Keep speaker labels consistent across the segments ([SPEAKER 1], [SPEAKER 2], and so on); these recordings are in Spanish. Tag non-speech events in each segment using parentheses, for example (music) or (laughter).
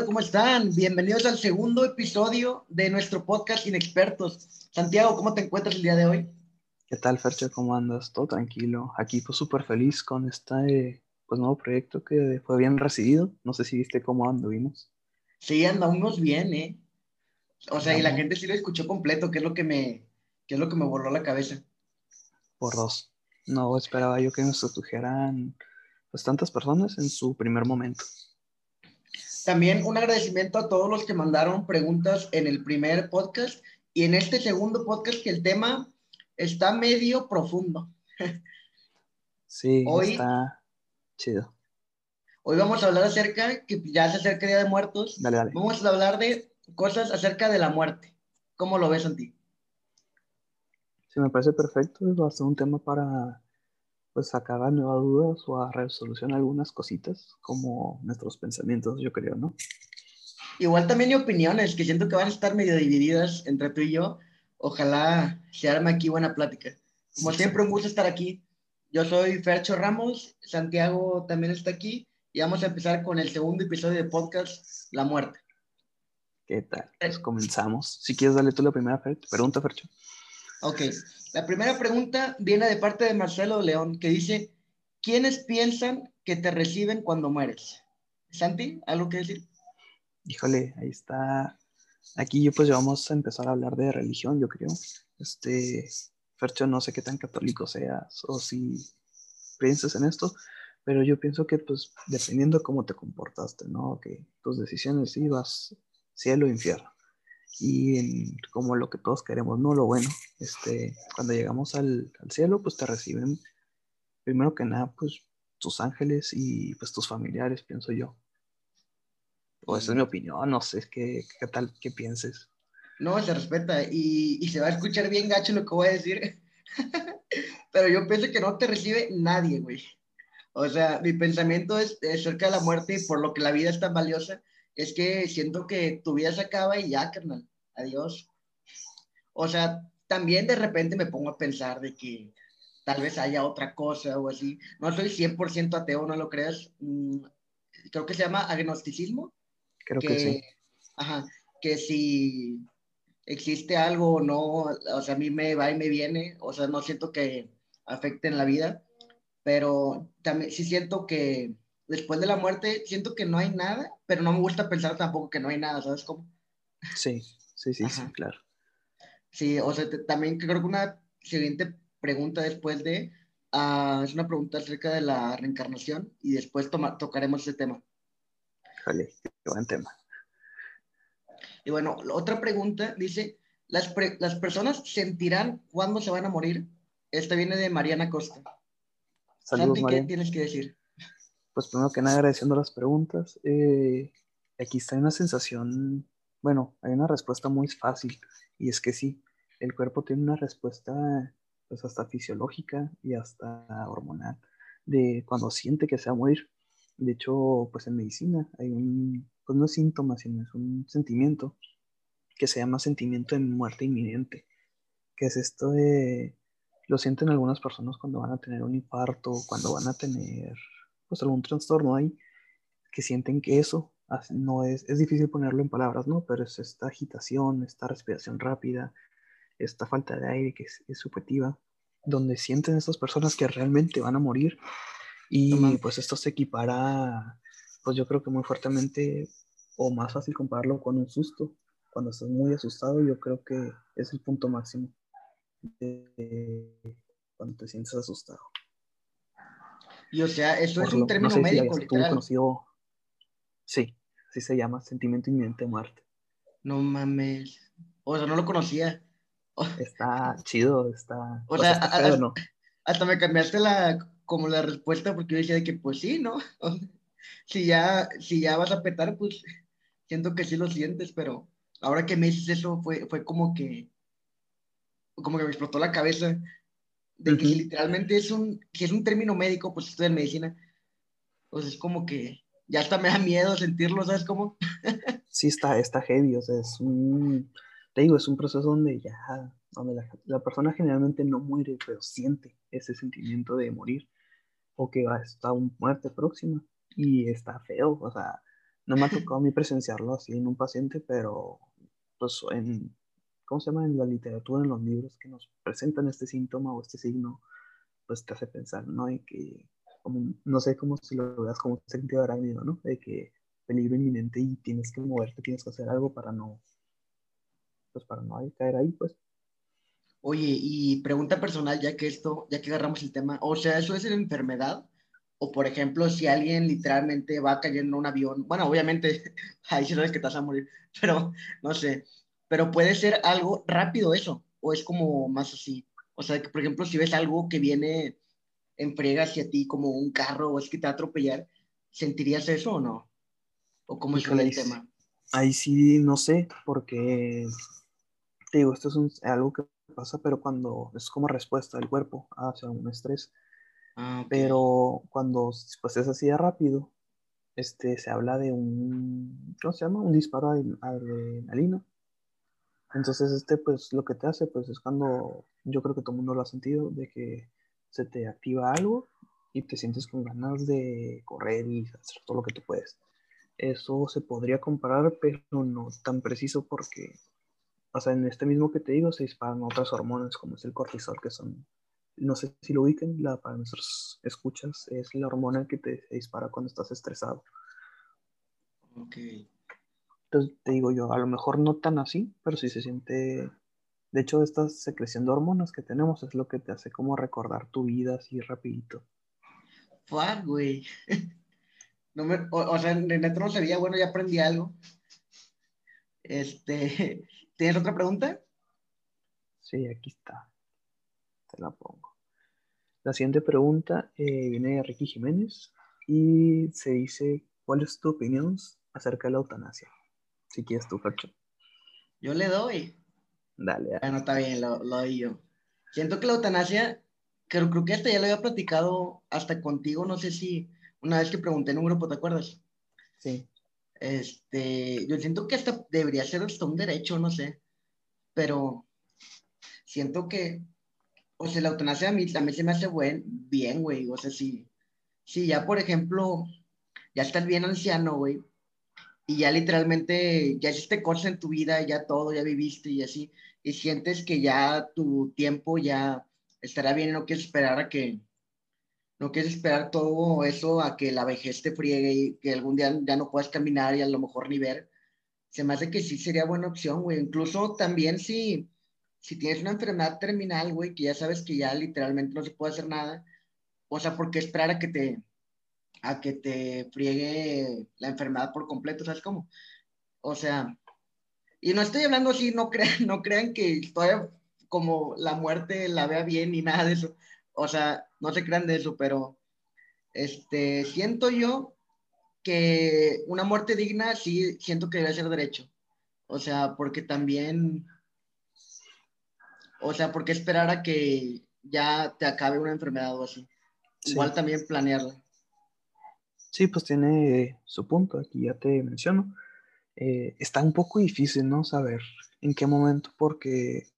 [SPEAKER 1] Hola, ¿cómo están? Bienvenidos al segundo episodio de nuestro podcast Inexpertos. Santiago, ¿cómo te encuentras el día de hoy?
[SPEAKER 2] ¿Qué tal, Fercho? ¿Cómo andas? Todo tranquilo. Aquí pues súper feliz con este pues, nuevo proyecto que fue bien recibido. No sé si viste cómo anduvimos.
[SPEAKER 1] Sí, andamos bien, ¿eh? O sea, y la gente sí lo escuchó completo, que es lo que me, que es lo que me borró la cabeza.
[SPEAKER 2] Por dos. No esperaba yo que nos escucharan pues tantas personas en su primer momento.
[SPEAKER 1] También un agradecimiento a todos los que mandaron preguntas en el primer podcast y en este segundo podcast que el tema está medio profundo.
[SPEAKER 2] Sí, está chido.
[SPEAKER 1] Hoy vamos a hablar acerca, que ya se acerca el Día de Muertos.
[SPEAKER 2] Dale, dale.
[SPEAKER 1] Vamos a hablar de cosas acerca de la muerte. ¿Cómo lo ves, Santi?
[SPEAKER 2] Sí, me parece perfecto. Va a ser un tema para pues sacar a nuevas dudas o a resolución algunas cositas, como nuestros pensamientos, yo creo, ¿no?
[SPEAKER 1] Igual también hay opiniones que siento que van a estar medio divididas entre tú y yo. Ojalá se arme aquí buena plática. Como siempre, un gusto estar aquí. Yo soy Fercho Ramos, Santiago también está aquí y vamos a empezar con el segundo episodio de podcast, La Muerte.
[SPEAKER 2] ¿Qué tal? Pues comenzamos. Si quieres, dale tú la primera pregunta, Fercho.
[SPEAKER 1] Ok, la primera pregunta viene de parte de Marcelo León, que dice, ¿quiénes piensan que te reciben cuando mueres? Santi, ¿algo que decir?
[SPEAKER 2] Híjole, ahí está. Aquí yo pues vamos a empezar a hablar de religión, yo creo. Este, Fercho, no sé qué tan católico seas o si piensas en esto, pero yo pienso que pues dependiendo de cómo te comportaste, ¿no? Que tus decisiones ibas cielo o infierno y como lo que todos queremos, no lo bueno. Este, cuando llegamos al, cielo, pues te reciben primero que nada, pues tus ángeles y pues tus familiares, pienso yo. O esa es mi opinión, no sé qué, qué tal, qué pienses.
[SPEAKER 1] No, se respeta y, y, se va a escuchar bien gacho lo que voy a decir. (laughs) Pero yo pienso que no te recibe nadie, güey. O sea, mi pensamiento es, es, cerca de la muerte y por lo que la vida es tan valiosa, es que siento que tu vida se acaba y ya, carnal, adiós. O sea, también de repente me pongo a pensar de que tal vez haya otra cosa o así. No soy 100% ateo, no lo creas. Mm, creo que se llama agnosticismo.
[SPEAKER 2] Creo que, sí.
[SPEAKER 1] Ajá, que si existe algo o no, o sea, a mí me va y me viene, o sea, no siento que afecte en la vida, pero también sí siento que después de la muerte siento que no hay nada, pero no me gusta pensar tampoco que no hay nada, ¿sabes cómo?
[SPEAKER 2] Sí, sí, sí, sí, claro.
[SPEAKER 1] Sí, o sea, también creo que una siguiente pregunta después de, uh, es una pregunta acerca de la reencarnación y después tocaremos ese tema.
[SPEAKER 2] Vale, qué buen tema.
[SPEAKER 1] Y bueno, otra pregunta dice, ¿las, ¿las personas sentirán cuándo se van a morir? Esta viene de Mariana Costa.
[SPEAKER 2] Saludos,
[SPEAKER 1] Santi, ¿qué tienes que decir?
[SPEAKER 2] Pues primero que nada agradeciendo las preguntas. Eh, aquí está una sensación, bueno, hay una respuesta muy fácil y es que sí, el cuerpo tiene una respuesta pues hasta fisiológica y hasta hormonal de cuando siente que se va a morir. De hecho, pues en medicina hay un, pues no es síntoma, sino es un sentimiento que se llama sentimiento de muerte inminente, que es esto de, lo sienten algunas personas cuando van a tener un infarto, cuando van a tener pues algún trastorno ahí, que sienten que eso no es, es difícil ponerlo en palabras, ¿no? Pero es esta agitación, esta respiración rápida, esta falta de aire que es, subjetiva, donde sienten estas personas que realmente van a morir y pues esto se equipara, pues yo creo que muy fuertemente o más fácil compararlo con un susto. Cuando estás muy asustado, yo creo que es el punto máximo de cuando te sientes asustado.
[SPEAKER 1] Y o sea, eso es un término médico, literal.
[SPEAKER 2] Conocido, sí, así se llama, sentimiento inminente de muerte.
[SPEAKER 1] No mames. O sea, no lo conocía.
[SPEAKER 2] Está chido, está. (laughs)
[SPEAKER 1] O, sea, hasta, ¿no? hasta, me cambiaste la, como la respuesta porque yo decía de que, pues sí, ¿no? (laughs) si, ya, si ya vas a petar, pues siento que sí lo sientes, pero ahora que me dices eso, fue, fue como que, como que me explotó la cabeza de que literalmente es un, que es un término médico, pues estoy en medicina, pues es como que ya hasta me da miedo sentirlo, ¿sabes cómo? (laughs)
[SPEAKER 2] sí, está, está heavy, o sea, es un, te digo, es un proceso donde ya, donde la, persona generalmente no muere, pero siente ese sentimiento de morir, o que va a estar una muerte próxima, y está feo, o sea, no me ha tocado a mí presenciarlo así en un paciente, pero pues en, ¿cómo se llama? En la literatura, en los libros que nos presentan este síntoma o este signo, pues te hace pensar, ¿no? Y que, como, no sé cómo si lo veas como un sentido arácnido, ¿no? De que peligro inminente y tienes que moverte, tienes que hacer algo para no, pues para no caer ahí, pues.
[SPEAKER 1] Oye, y pregunta personal, ya que esto, ya que agarramos el tema, o sea, ¿eso es una enfermedad? O por ejemplo, si alguien literalmente va cayendo en un avión, bueno, obviamente, (laughs) ahí sí sabes que te vas a morir, pero no sé, pero puede ser algo rápido eso, o es como más así. O sea, que por ejemplo, si ves algo que viene en frega hacia ti como un carro o es que te va a atropellar, ¿sentirías eso o no? ¿O cómo es el tema?
[SPEAKER 2] Ahí sí, no sé, porque te digo, esto es algo que pasa, pero cuando es como respuesta del cuerpo hacia un estrés. Ah, pero cuando pues, es así de rápido, este, se habla de un, ¿cómo se llama? Un disparo de adrenalina. Entonces, este, pues, lo que te hace, pues, es cuando, yo creo que todo el mundo lo ha sentido, de que se te activa algo y te sientes con ganas de correr y hacer todo lo que tú puedes. Eso se podría comparar, pero no tan preciso porque, o sea, en este mismo que te digo, se disparan otras hormonas como es el cortisol, que son no sé si lo ubiquen, la, para nuestros escuchas, es la hormona que te dispara cuando estás estresado.
[SPEAKER 1] Ok.
[SPEAKER 2] Entonces te digo yo, a lo mejor no tan así, pero sí se siente. De hecho, esta secreción de hormonas que tenemos es lo que te hace como recordar tu vida así rapidito.
[SPEAKER 1] Fuck, güey. (laughs) No me, o, sea, en neto no sabía, bueno, ya aprendí algo. Este, (laughs) ¿tienes otra pregunta?
[SPEAKER 2] Sí, aquí está. Te la pongo. La siguiente pregunta eh, viene de Ricky Jiménez y se dice, ¿cuál es tu opinión acerca de la eutanasia? Si quieres tú, Fercho.
[SPEAKER 1] Yo le doy.
[SPEAKER 2] Dale.
[SPEAKER 1] Bueno, está bien, lo, lo doy yo. Siento que la eutanasia, creo, creo que este ya lo había platicado hasta contigo, no sé si una vez que pregunté en un grupo, ¿te acuerdas?
[SPEAKER 2] Sí.
[SPEAKER 1] Este, yo siento que hasta debería ser hasta un derecho, no sé, pero siento que o sea, la eutanasia a mí también se me hace buen, bien, güey. O sea, si, si ya, por ejemplo, ya estás bien anciano, güey, y ya literalmente, ya hiciste cosas en tu vida, ya todo, ya viviste y así, y sientes que ya tu tiempo ya estará bien, no quieres esperar a que, no quieres esperar todo eso a que la vejez te friegue y que algún día ya no puedas caminar y a lo mejor ni ver. Se me hace que sí sería buena opción, güey. Incluso también si si tienes una enfermedad terminal, güey, que ya sabes que ya literalmente no se puede hacer nada, o sea, ¿por qué esperar a que te, a que te friegue la enfermedad por completo? ¿Sabes cómo? O sea, y no estoy hablando así, no crean, (laughs) no crean que todavía como la muerte la vea bien ni nada de eso. O sea, no se crean de eso, pero este, siento yo que una muerte digna sí siento que debe ser derecho. O sea, porque también o sea, ¿por qué esperar a que ya te acabe una enfermedad o así? Igual también planearla.
[SPEAKER 2] Sí, pues tiene su punto, aquí ya te menciono. Eh, está un poco difícil, ¿no? Saber en qué momento, porque,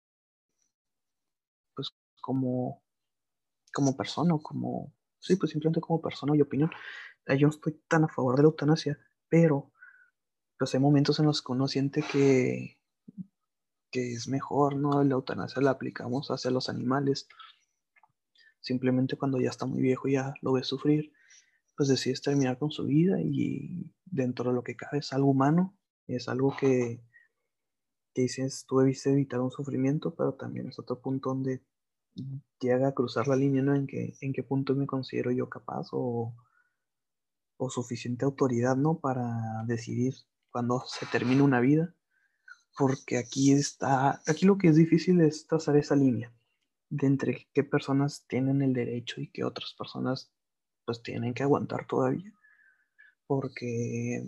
[SPEAKER 2] pues, como, como persona, como, sí, pues simplemente como persona y opinión, eh, yo no estoy tan a favor de la eutanasia, pero, pues hay momentos en los que uno siente que que es mejor, ¿no? La eutanasia la aplicamos hacia los animales. Simplemente cuando ya está muy viejo, ya lo ves sufrir, pues decides terminar con su vida y dentro de lo que cabe es algo humano, es algo que, que dices, tú debiste evitar un sufrimiento, pero también es otro punto donde llega a cruzar la línea, ¿no? En, que, en qué punto me considero yo capaz o, o suficiente autoridad, ¿no? Para decidir cuando (laughs) se termina una vida porque aquí está, aquí lo que es difícil es trazar esa línea de entre qué personas tienen el derecho y qué otras personas pues tienen que aguantar todavía, porque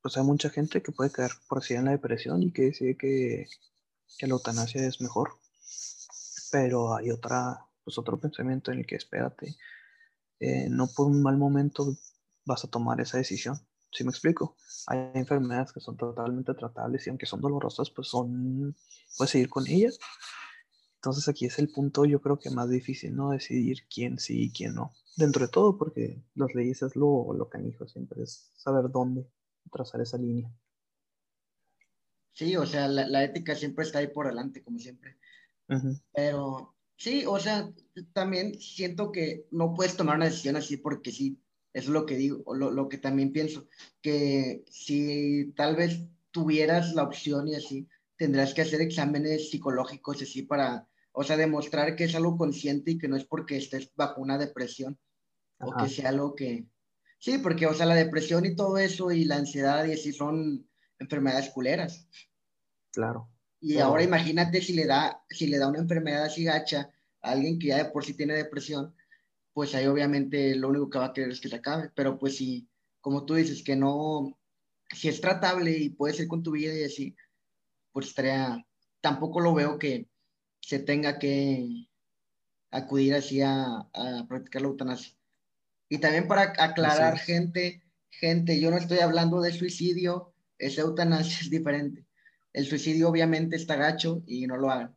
[SPEAKER 2] pues hay mucha gente que puede caer por así en la depresión y que dice que, que la eutanasia es mejor, pero hay otra, pues otro pensamiento en el que espérate, eh, no por un mal momento vas a tomar esa decisión, ¿Sí me explico? Hay enfermedades que son totalmente tratables y aunque son dolorosas, pues son, puedes seguir con ellas. Entonces aquí es el punto yo creo que más difícil, ¿no? Decidir quién sí y quién no. Dentro de todo, porque las leyes es lo, lo canijo, siempre es saber dónde trazar esa línea.
[SPEAKER 1] Sí, o sea, la, ética siempre está ahí por delante, como siempre. Pero sí, o sea, también siento que no puedes tomar una decisión así porque sí, es lo que digo, o lo, lo que también pienso, que si tal vez tuvieras la opción y así, tendrás que hacer exámenes psicológicos así para, o sea, demostrar que es algo consciente y que no es porque estés bajo una depresión o que sea algo que... Sí, porque, o sea, la depresión y todo eso y la ansiedad y así son enfermedades culeras.
[SPEAKER 2] Claro.
[SPEAKER 1] Y ahora imagínate si le da, si le da una enfermedad así gacha a alguien que ya de por sí tiene depresión, pues ahí obviamente lo único que va a querer es que se acabe. Pero pues si, como tú dices, que no, si es tratable y puede ser con tu vida y así, pues estaría, tampoco lo veo que se tenga que acudir así a, practicar la eutanasia. Y también para aclarar, gente, gente, yo no estoy hablando de suicidio, esa eutanasia es diferente. El suicidio obviamente está gacho y no lo hagan.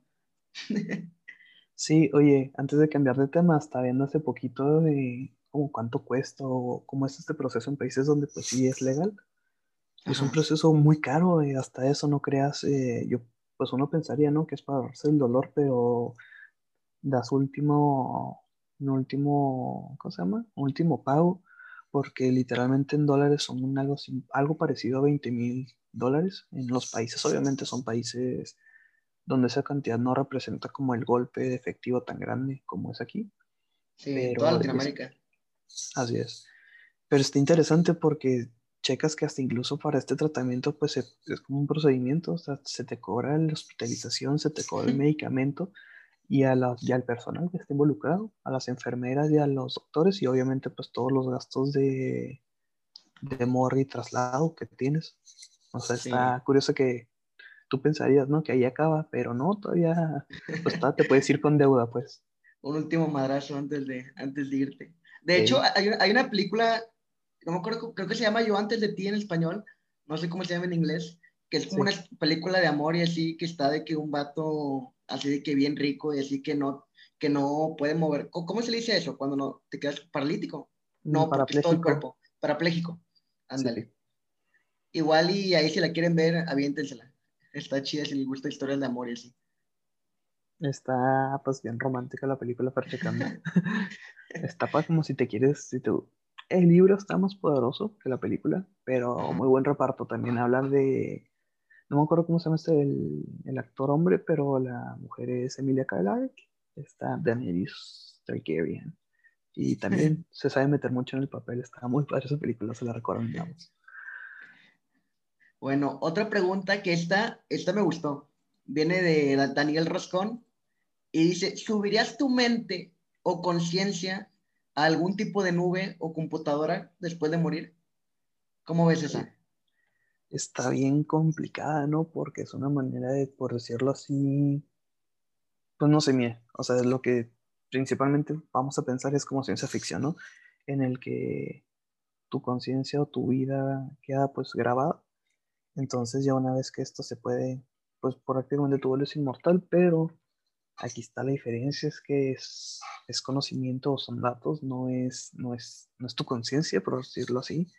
[SPEAKER 2] sí, oye, antes de cambiar de tema, estaba viendo hace poquito de como cuánto cuesta o cómo es este proceso en países donde pues sí es legal. Es un proceso muy caro y hasta eso no creas, eh, yo, pues uno pensaría, ¿no? Que es para darse el dolor, pero das último, un último, ¿cómo se llama? último pago, porque literalmente en dólares son algo, algo parecido a 20 mil dólares. En los países, obviamente, son países donde esa cantidad no representa como el golpe de efectivo tan grande como es aquí.
[SPEAKER 1] Sí, en toda Latinoamérica.
[SPEAKER 2] así es. Pero está interesante porque checas que hasta incluso para este tratamiento, pues es como un procedimiento, o sea, se te cobra la hospitalización, se te cobra el medicamento y, a la, y al personal que esté involucrado, a las enfermeras y a los doctores y obviamente pues todos los gastos de, de morri y traslado que tienes. O sea, está curioso que tú pensarías, ¿no? Que ahí acaba, pero no, todavía, pues todavía te puedes ir con deuda, pues. (laughs)
[SPEAKER 1] Un último madrazo antes de, antes de irte. De hecho, hay, hay una película no me acuerdo, creo que se llama Yo antes de ti en español, no sé cómo se llama en inglés, que es como una película de amor y así, que está de que un vato así de que bien rico y así que no, que no puede mover. ¿Cómo se le dice eso? Cuando no te quedas paralítico. No, porque todo el cuerpo. Parapléjico. Ándale. Igual y ahí si la quieren ver, aviéntensela. Está chida si les gusta historias de amor y así.
[SPEAKER 2] Está pues bien romántica la película para (laughs) Está pues como si te quieres, si te el libro está más poderoso que la película, pero muy buen reparto. También hablan de, no me acuerdo cómo se llama este, el, actor hombre, pero la mujer es Emilia Clarke, está Daenerys Targaryen. Y también se sabe meter mucho en el papel, está muy padre esa película, se la recomendamos.
[SPEAKER 1] Bueno, otra pregunta que esta, esta me gustó. Viene de Daniel Roscón y dice, ¿subirías tu mente o conciencia algún tipo de nube o computadora después de morir? ¿Cómo ves esa?
[SPEAKER 2] Está bien complicada, ¿no? Porque es una manera de, por decirlo así, pues no sé, mía. O sea, lo que principalmente vamos a pensar es como ciencia ficción, ¿no? En el que tu conciencia o tu vida queda pues grabada. Entonces ya una vez que esto se puede, pues prácticamente tu vuelo es inmortal, pero Aquí está la diferencia, es que es, es conocimiento o son datos, no es, no es, no es tu conciencia, por decirlo así,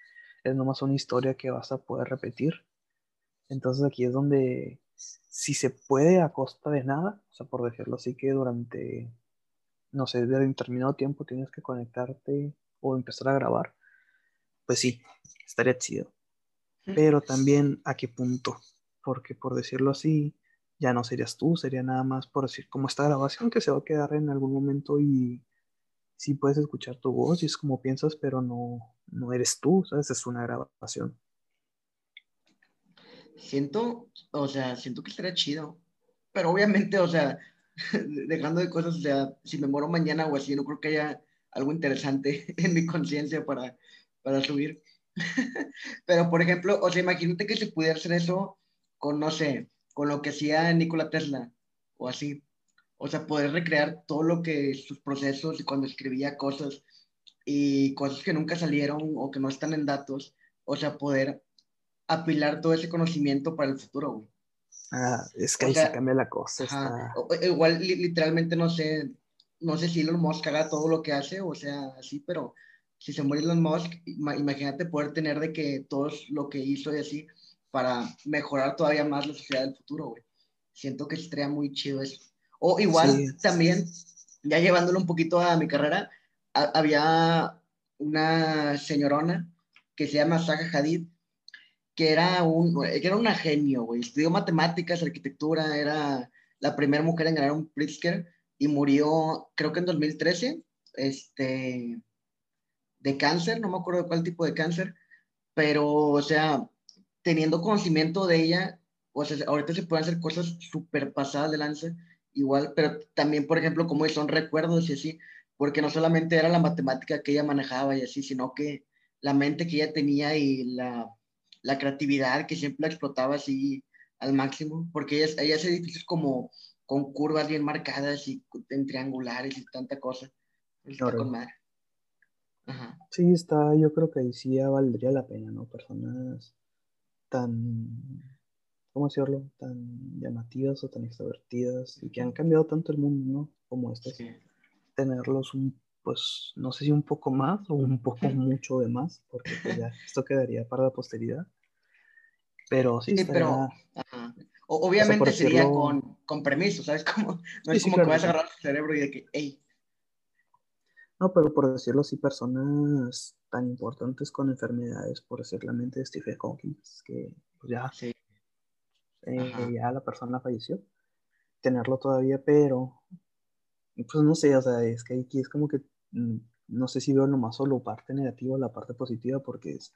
[SPEAKER 2] es nomás una historia que vas a poder repetir. Entonces aquí es donde, si se puede a costa de nada, o sea, por decirlo así, que durante, no sé, de determinado tiempo tienes que conectarte o empezar a grabar, pues sí, estaría chido. Pero también a qué punto, porque por decirlo así, ya no serías tú, sería nada más por decir como esta grabación que se va a quedar en algún momento y sí puedes escuchar tu voz y es como piensas, pero no, no eres tú, ¿sabes? Es una grabación.
[SPEAKER 1] Siento, o sea, siento que estaría chido, pero obviamente, o sea, (laughs) dejando de cosas, o sea, si me muero mañana o así, no creo que haya algo interesante (laughs) en mi conciencia para, para subir. (laughs) pero, por ejemplo, o sea, imagínate que se pudiera hacer eso con, no sé, con lo que hacía Nikola Tesla o así. O sea, poder recrear todo lo que sus procesos y cuando escribía cosas y cosas que nunca salieron o que no están en datos. O sea, poder apilar todo ese conocimiento para el futuro, güey.
[SPEAKER 2] Ah, es que ahí se cambia la cosa.
[SPEAKER 1] igual, literalmente, no sé, no sé si Elon Musk haga todo lo que hace, o sea, así, pero si se muere Elon Musk, imagínate poder tener de que todo lo que hizo y así para mejorar todavía más la sociedad del futuro, güey. Siento que sería muy chido eso. O igual también, ya llevándolo un poquito a mi carrera, había una señorona que se llama Zaha Hadid, que era, un, que era una genio, güey. Estudió matemáticas, arquitectura, era la primera mujer en ganar un Pritzker y murió, creo que en 2013, este, de cáncer, no me acuerdo de cuál tipo de cáncer, pero, o sea, teniendo conocimiento de ella, o sea, ahorita se pueden hacer cosas súper pasadas de lanza, igual, pero también, por ejemplo, como son recuerdos y así, porque no solamente era la matemática que ella manejaba y así, sino que la mente que ella tenía y la, la creatividad que siempre la explotaba así al máximo, porque ella, ella hace edificios como con curvas bien marcadas y en triangulares y tanta cosa. Está con madre.
[SPEAKER 2] Ajá. Sí, está, yo creo que ahí sí ya valdría la pena, ¿no? Personas tan, ¿cómo decirlo? Tan llamativas o tan extrovertidas y que han cambiado tanto el mundo, ¿no? Como estas. Tenerlos un, pues, no sé si un poco más o un poco (laughs) mucho de más, porque pues, ya esto quedaría para la posteridad. Pero sí,
[SPEAKER 1] sí pero, obviamente sería con, con, permiso, ¿sabes? (laughs) Como, no es como que vas a agarrar tu cerebro y de que, hey.
[SPEAKER 2] No, pero por decirlo así, personas tan importantes con enfermedades, por decir la mente de Stephen Hawking, que pues ya, eh, ya la persona falleció. Tenerlo todavía, pero pues no sé, o sea, es que aquí es como que mm, no sé si veo nomás solo parte negativa o la parte positiva, porque es,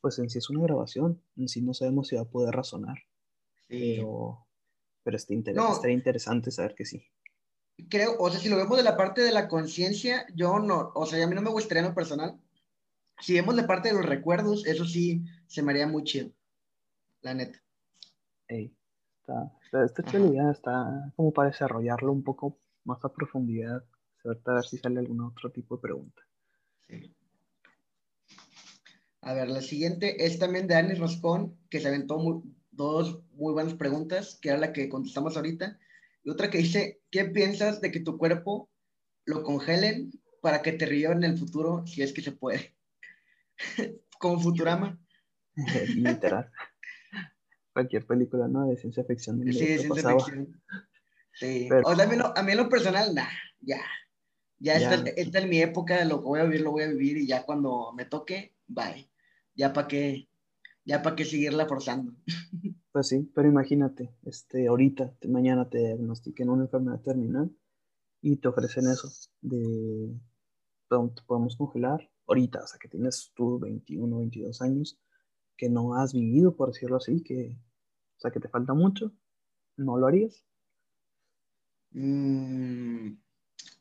[SPEAKER 2] pues en sí es una grabación, en sí no sabemos si va a poder razonar. Pero, pero está estaría interesante saber que sí.
[SPEAKER 1] Creo, o sea, si lo vemos de la parte de la conciencia, yo no, o sea, a mí no me gustaría en lo personal. Si vemos de parte de los recuerdos, eso sí se me haría muy chido, la neta.
[SPEAKER 2] Ey, está, está, está está como para desarrollarlo un poco más a profundidad, a ver si sale algún otro tipo de pregunta. Sí.
[SPEAKER 1] A ver, la siguiente es también de Anis Roscón, que se aventó muy, dos muy buenas preguntas, que era la que contestamos ahorita. Y otra que dice, ¿qué piensas de que tu cuerpo lo congelen para que te río en el futuro si es que se puede? (laughs) Como Futurama. (laughs)
[SPEAKER 2] Literal. Cualquier película, ¿no? De ciencia ficción.
[SPEAKER 1] Sí, de ciencia ficción. Sí. O sea, a mí, a mí en lo personal, nada, ya. Ya, ya. Está, está, en mi época, lo que voy a vivir, lo voy a vivir y ya cuando me toque, bye. Ya para qué, ya para qué seguirla forzando. (laughs)
[SPEAKER 2] Pues sí, pero imagínate, este, ahorita, mañana te diagnostiquen una enfermedad terminal y te ofrecen eso, de te podemos congelar ahorita, o sea, que tienes tú 21, 22 años, que no has vivido, por decirlo así, que, o sea, que te falta mucho, ¿no lo harías?
[SPEAKER 1] Mm.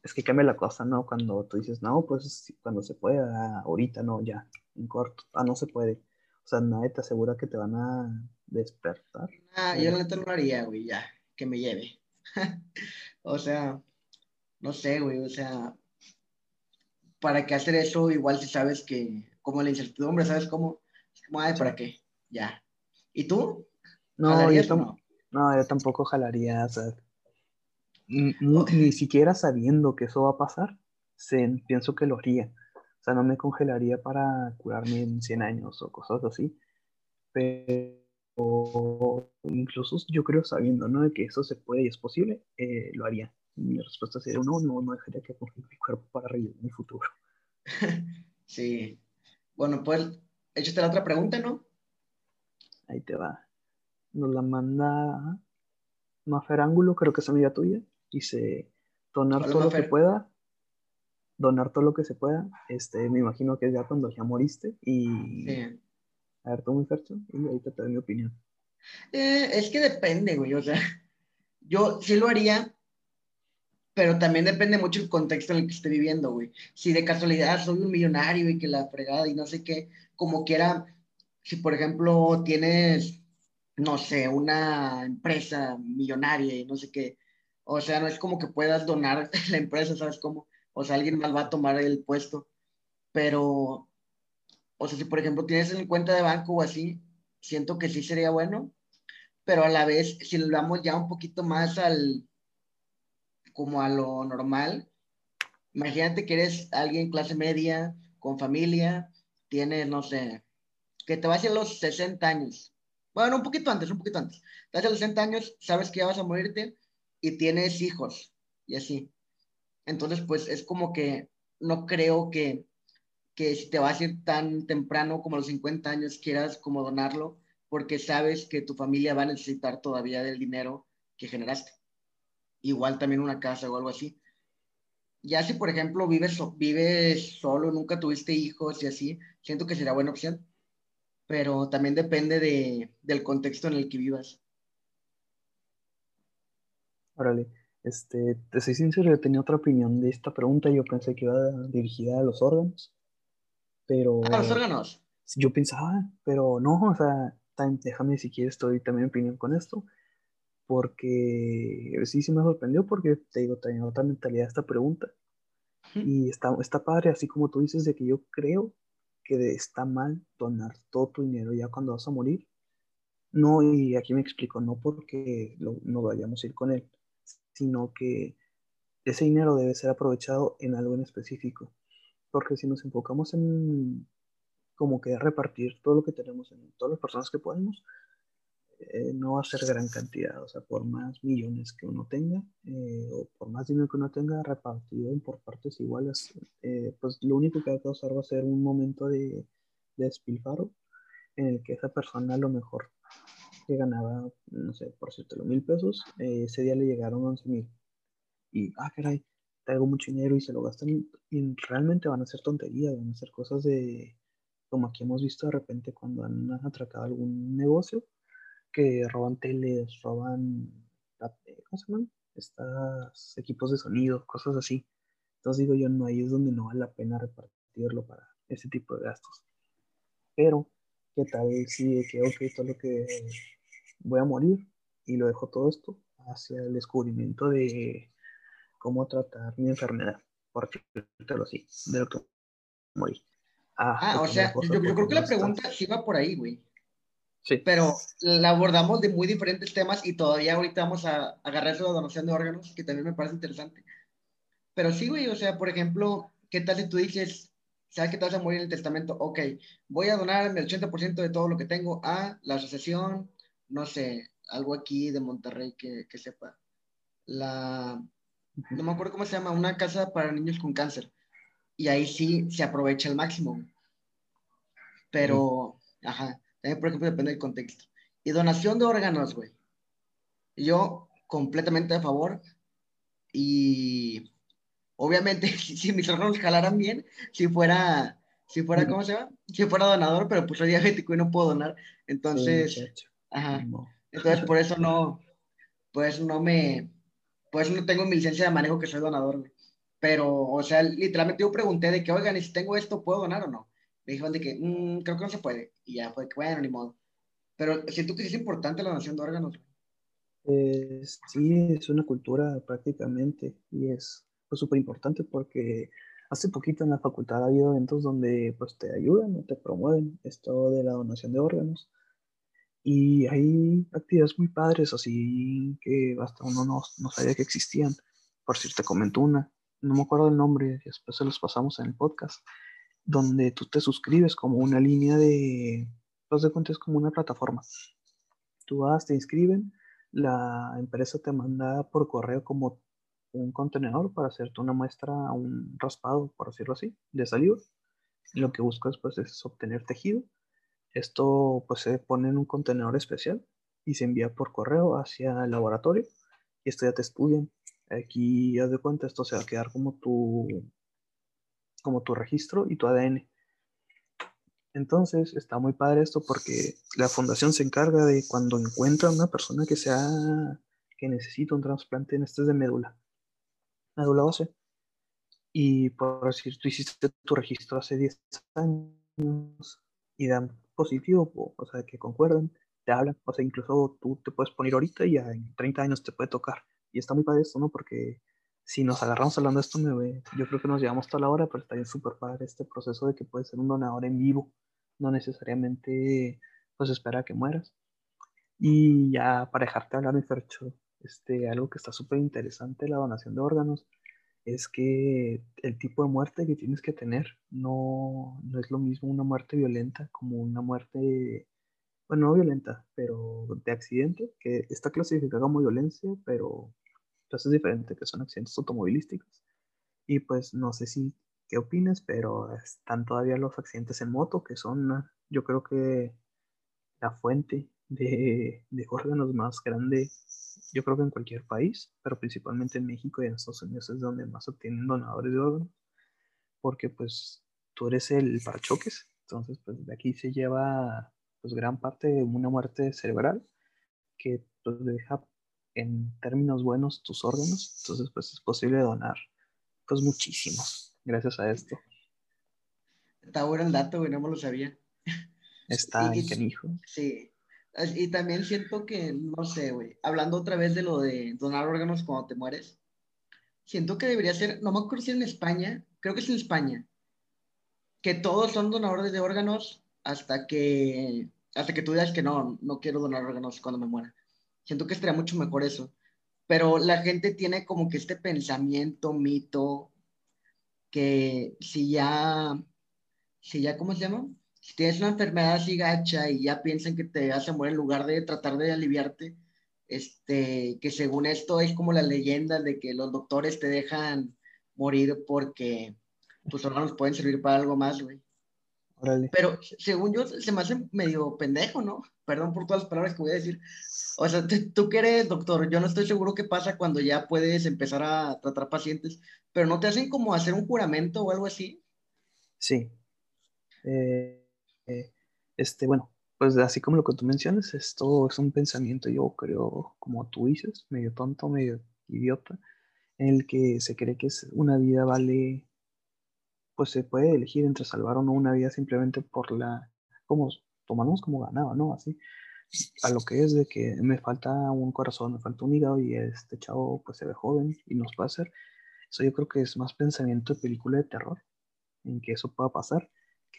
[SPEAKER 2] Es que cambia la cosa, ¿no? Cuando tú dices, no, pues cuando se pueda, ahorita no, ya, en corto, ah, no se puede o sea, nadie te asegura que te van a despertar.
[SPEAKER 1] Ah, yo la neta no lo haría, güey, ya, que me lleve. (laughs) o sea, no sé, güey, o sea, ¿para qué hacer eso? Igual si sabes que, como la incertidumbre, ¿sabes cómo? Es como, ay, ¿para qué? Ya. ¿Y tú?
[SPEAKER 2] No, yo, no? no, yo tampoco jalaría, o sea, ni, siquiera sabiendo que eso va a pasar, pienso que lo haría. O sea, no me congelaría para curarme en 100 años o cosas así. Pero incluso yo creo sabiendo, ¿no? De que eso se puede y es posible, eh, lo haría. Mi respuesta sería no, no, no dejaría que congele mi cuerpo para reír en el futuro. (laughs)
[SPEAKER 1] Sí. Bueno, pues échate la otra pregunta, ¿no?
[SPEAKER 2] Ahí te va. Nos la manda Mafer Ángulo, creo que es amiga tuya. Dice, donar todo lo que pueda donar todo lo que se pueda. Este, me imagino que es ya cuando ya moriste y... A ver, tú muy fercho y ahorita te doy mi opinión.
[SPEAKER 1] Eh, es que depende, güey, o sea, yo sí lo haría, pero también depende mucho el contexto en el que esté viviendo, güey. Si de casualidad soy un millonario y que la fregada y no sé qué, como quiera, si por ejemplo tienes, no sé, una empresa millonaria y no sé qué, o sea, no es como que puedas donar (laughs) la empresa, ¿sabes cómo? O sea, alguien más va a tomar el puesto. Pero, o sea, si por ejemplo tienes en cuenta de banco o así, siento que sí sería bueno, pero a la vez, si lo vamos ya un poquito más al, como a lo normal, imagínate que eres alguien clase media con familia, tienes, no sé, que te vas a los 60 años. Bueno, un poquito antes, un poquito antes. Te vas a los 60 años, sabes que ya vas a morirte y tienes hijos y así. Entonces, pues es como que no creo que, que si te vas a ir tan temprano como a los 50 años quieras como donarlo, porque sabes que tu familia va a necesitar todavía del dinero que generaste. Igual también una casa o algo así. Ya si, por ejemplo, vives, vives solo, nunca tuviste hijos y así, siento que sería buena opción. Pero también depende de, del contexto en el que vivas.
[SPEAKER 2] Órale. Este, te soy sincero, yo tenía otra opinión de esta pregunta. Yo pensé que iba dirigida a los órganos. Pero.
[SPEAKER 1] ¿A los órganos?
[SPEAKER 2] Yo pensaba, pero no, o sea, déjame si quieres, estoy también opinión con esto. Porque sí, sí me sorprendió, porque te digo, tenía otra mentalidad esta pregunta. Y está, está padre, así como tú dices, de que yo creo que está mal donar todo tu dinero ya cuando vas a morir. No, y aquí me explico, no porque no vayamos a ir con él, sino que ese dinero debe ser aprovechado en algo en específico. Porque si nos enfocamos en como que repartir todo lo que tenemos en todas las personas que podemos, eh, no va a ser gran cantidad. O sea, por más millones que uno tenga, eh, o por más dinero que uno tenga repartido por partes iguales, eh, pues lo único que va a causar va a ser un momento de, de despilfaro en el que esa persona a lo mejor que ganaba, no sé, por cierto, los mil pesos, eh, ese día le llegaron 11 mil. Y, ah, caray, traigo mucho dinero y se lo gastan. Y, realmente van a ser tonterías, van a ser cosas de, como aquí hemos visto de repente cuando han atracado algún negocio, que roban teles, roban, eh, ¿cómo se llaman? Estos equipos de sonido, cosas así. Entonces digo yo, no, ahí es donde no vale la pena repartirlo para ese tipo de gastos. Pero ¿Qué tal si que, ok, todo lo que voy a morir y lo dejo todo esto hacia el descubrimiento de cómo tratar mi enfermedad? Porque lo así, de lo que morir.
[SPEAKER 1] Ah, ah o sea, yo, creo que la pregunta va por ahí, güey. Sí. Pero la abordamos de muy diferentes temas y todavía ahorita vamos a agarrar eso de donación de órganos, que también me parece interesante. Pero sí, güey, o sea, por ejemplo, ¿qué tal si tú dices, sabes que te vas a morir en el testamento, ok, voy a donar el 80% de todo lo que tengo a la asociación, no sé, algo aquí de Monterrey que, que sepa. La, no me acuerdo cómo se llama, una casa para niños con cáncer. Y ahí sí se aprovecha al máximo. Pero, ajá, también por ejemplo depende del contexto. Y donación de órganos, güey. Yo completamente a favor. Y obviamente, (laughs) si, mis órganos jalaran bien, si fuera, si fuera, ¿cómo se llama? Si fuera donador, pero pues soy diabético y no puedo donar. Entonces, ajá. Entonces, por eso no, (laughs) pues no me, pues no tengo mi licencia de manejo que soy donador, Pero, o sea, literalmente yo pregunté de que, oigan, si tengo esto, ¿puedo donar o no? Me dijeron de que, mm, creo que no se puede. Y ya fue que, bueno, ni modo. Pero siento que sí es importante la donación de órganos.
[SPEAKER 2] Eh, sí, es una cultura prácticamente y es pues súper importante porque hace poquito en la facultad ha habido eventos donde pues te ayudan o te promueven esto de la donación de órganos. Y hay actividades muy padres, así que hasta uno no, no sabía que existían. Por si te comento una, no me acuerdo el nombre, después se los pasamos en el podcast, donde tú te suscribes como una línea de, los de cuentas como una plataforma. Tú vas, te inscriben, la empresa te manda por correo como un contenedor para hacerte una muestra, un raspado, por decirlo así, de saliva. Lo que buscas pues es obtener tejido. Esto pues se pone en un contenedor especial y se envía por correo hacia el laboratorio y esto ya te estudian. Aquí, haz de cuenta, esto se va a quedar como tu, como tu registro y tu ADN. Entonces, está muy padre esto porque la fundación se encarga de cuando encuentra una persona que sea que necesita un trasplante en este de médula médula ósea. Y por decir, tú hiciste tu registro hace 10 años y dan positivo, o, sea, que concuerdan, te hablan, o sea, incluso tú te puedes poner ahorita y en 30 años te puede tocar. Y está muy padre esto, ¿no? Porque si nos agarramos hablando de esto, me, yo creo que nos llevamos toda la hora, pero está bien súper padre este proceso de que puedes ser un donador en vivo, no necesariamente pues espera a que mueras. Y ya para dejarte hablar, mi Fercho, este, algo que está súper interesante, la donación de órganos, es que el tipo de muerte que tienes que tener no, no es lo mismo una muerte violenta como una muerte, bueno, no violenta, pero de accidente, que está clasificada como violencia, pero entonces es diferente, que son accidentes automovilísticos. Y pues no sé si qué opinas, pero están todavía los accidentes en moto, que son, yo creo que la fuente de, de órganos más grande yo creo que en cualquier país, pero principalmente en México y en Estados Unidos es donde más obtienen donadores de órganos, porque pues tú eres el parachoques, entonces pues de aquí se lleva pues gran parte de una muerte cerebral que pues deja en términos buenos tus órganos, entonces pues es posible donar pues muchísimos gracias a esto.
[SPEAKER 1] Está bueno el dato, güey, no me lo sabía.
[SPEAKER 2] Está en hijo.
[SPEAKER 1] Sí, y también siento que, no sé, güey, hablando otra vez de lo de donar órganos cuando te mueres, siento que debería ser, no me acuerdo si en España, creo que es en España, que todos son donadores de órganos hasta que, hasta que tú digas que no, no quiero donar órganos cuando me muera. Siento que estaría mucho mejor eso. Pero la gente tiene como que este pensamiento, mito, que si ya, si ya, ¿cómo se llama? Si tienes una enfermedad así gacha y ya piensan que te vas a morir en lugar de tratar de aliviarte, este, que según esto es como la leyenda de que los doctores te dejan morir porque tus órganos pueden servir para algo más, güey. Pero según yo, se me hace medio pendejo, ¿no? Perdón por todas las palabras que voy a decir. O sea, tú que eres doctor, yo no estoy seguro qué pasa cuando ya puedes empezar a tratar pacientes, pero ¿no te hacen como hacer un juramento o algo así?
[SPEAKER 2] Sí. Eh, este, bueno, pues así como lo que tú mencionas, esto es un pensamiento, yo creo, como tú dices, medio tonto, medio idiota, en el que se cree que una vida vale, pues se puede elegir entre salvar o no una vida simplemente por la, como tomamos como ganado, ¿no? Así, a lo que es de que me falta un corazón, me falta un hígado y este chavo pues se ve joven y nos puede hacer. Eso yo creo que es más pensamiento de película de terror, en que eso pueda pasar,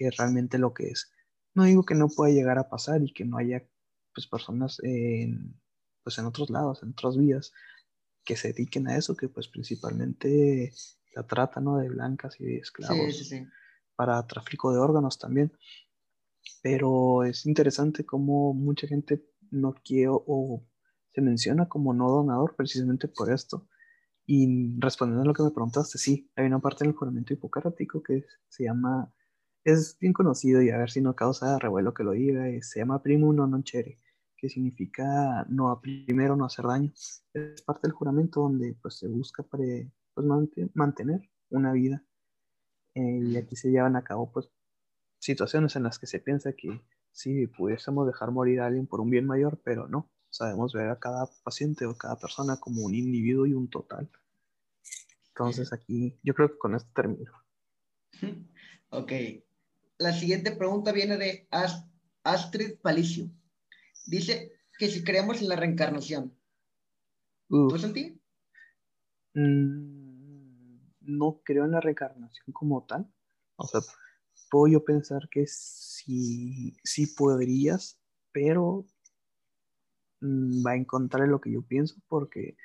[SPEAKER 2] que realmente lo que es. No digo que no pueda llegar a pasar y que no haya pues, personas en, pues, en otros lados, en otras vías, que se dediquen a eso, que pues principalmente la trata ¿no? de blancas y de esclavos para tráfico de órganos también. Pero es interesante cómo mucha gente no quiere o se menciona como no donador precisamente por esto. Y respondiendo a lo que me preguntaste, sí, hay una parte del juramento hipocrático que se llama es bien conocido y a ver si no causa revuelo que lo diga, se llama primo no non chere, que significa no a primero no hacer daño. Es parte del juramento donde pues se busca pues, mantener una vida eh, y aquí se llevan a cabo pues situaciones en las que se piensa que sí, pudiésemos dejar morir a alguien por un bien mayor, pero no, sabemos ver a cada paciente o cada persona como un individuo y un total. Entonces aquí yo creo que con esto termino. (laughs)
[SPEAKER 1] Ok, la siguiente pregunta viene de Astrid Palicio. Dice que si creemos en la reencarnación. ¿Tú sentí?
[SPEAKER 2] Mm, no creo en la reencarnación como tal. O sea, puedo yo pensar que sí, sí podrías, pero mm, va en contra de lo que yo pienso porque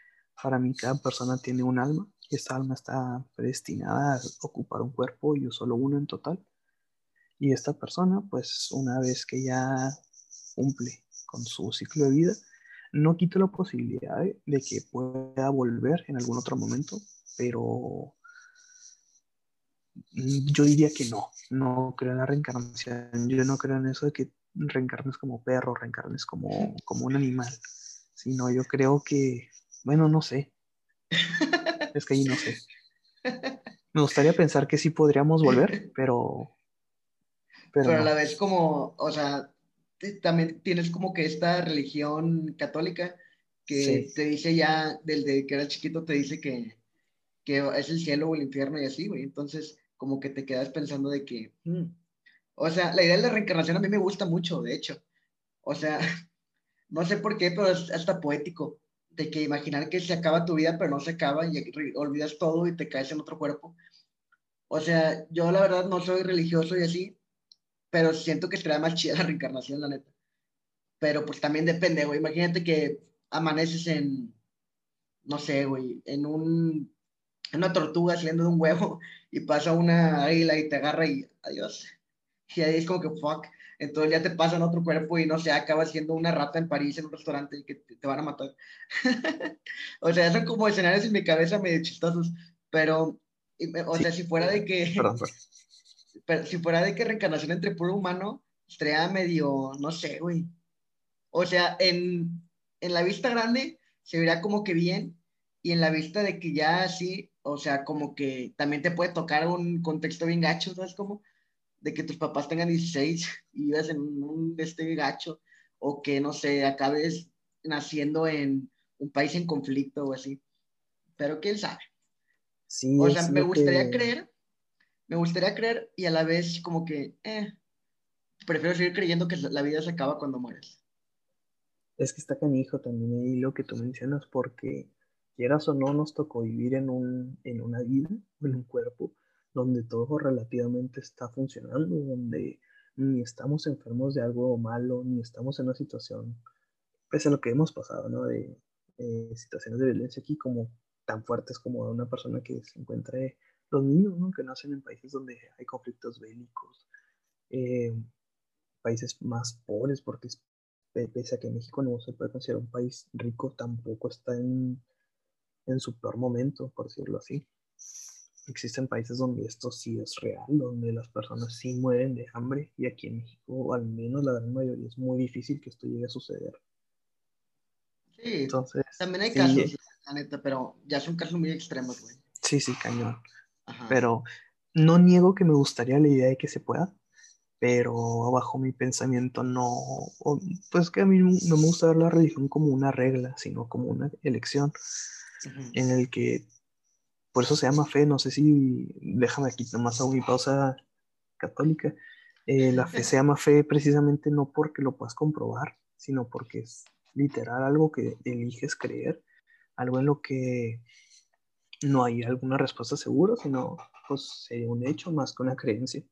[SPEAKER 2] para mí cada persona tiene un alma y esta alma está predestinada a ocupar un cuerpo y yo solo uno en total. Y esta persona, pues una vez que ya cumple con su ciclo de vida, no quito la posibilidad de, que pueda volver en algún otro momento, pero yo diría que no, no creo en la reencarnación, yo no creo en eso de que reencarnes como perro, reencarnes como, como un animal, sino yo creo que, bueno, no sé, es que ahí no sé. (laughs) Me gustaría pensar que sí podríamos volver, pero
[SPEAKER 1] pero, a la vez como, o sea, también tienes como que esta religión católica que te dice ya, desde que eras chiquito, te dice que, que, es el cielo o el infierno y así, güey. Entonces, como que te quedas pensando de que, hmm". o sea, la idea de la reencarnación a mí me gusta mucho, de hecho. O sea, (laughs) no sé por qué, pero es hasta poético, de que imaginar que se acaba tu vida, pero no se acaba y olvidas todo y te caes en otro cuerpo. O sea, yo la verdad no soy religioso y así, pero siento que estaría más chida la reencarnación, la neta. Pero pues también depende, güey. Imagínate que amaneces en, no sé, güey, en un, una tortuga saliendo de un huevo (laughs) y pasa una águila y te agarra y adiós. Y ahí es como que fuck. Entonces ya te pasan otro cuerpo y no sé, acaba siendo una rata en París en un restaurante y que te, van a matar. (laughs) o sea, son como escenarios en mi cabeza medio chistosos, pero, o sea, si fuera de que... Pero, si fuera de que reencarnación entre puro humano, estaría medio, no sé, güey. O sea, en, en la vista grande se vería como que bien, y en la vista de que ya así, o sea, como que también te puede tocar un contexto bien gacho, ¿sabes cómo? De que tus papás tengan 16 y vivas en un este gacho, o que, no sé, acabes naciendo en un país en conflicto o así. Pero quién sabe. Sí, o sea, me gustaría creer, me gustaría creer y a la vez como que, eh, prefiero seguir creyendo que la vida se acaba cuando mueres.
[SPEAKER 2] Es que está canijo también ahí lo que tú mencionas, porque quieras o no, nos tocó vivir en, un, en una vida, en un cuerpo, donde todo relativamente está funcionando, donde ni estamos enfermos de algo malo, ni estamos en una situación, pese a lo que hemos pasado, ¿no? De situaciones de violencia aquí como tan fuertes como una persona que se encuentre, los niños, ¿no? Que nacen en países donde hay conflictos bélicos, eh, países más pobres, porque pese a que México no se puede considerar un país rico, tampoco está en en su peor momento, por decirlo así. Existen países donde esto sí es real, donde las personas sí mueren de hambre y aquí en México, al menos la gran mayoría, es muy difícil que esto llegue a suceder.
[SPEAKER 1] Sí, Entonces, también hay casos, la neta, pero ya son casos muy extremos, güey.
[SPEAKER 2] Sí, sí, cañón. Pero no niego que me gustaría la idea de que se pueda, pero bajo mi pensamiento no, pues que a mí no me gusta ver la religión como una regla, sino como una elección en el que, por eso se llama fe, no sé si, déjame aquí nomás hago mi pausa católica, eh, la fe se llama fe precisamente no porque lo puedas comprobar, sino porque es literal algo que eliges creer, algo en lo que no hay alguna respuesta segura, sino pues sería un hecho más que una creencia.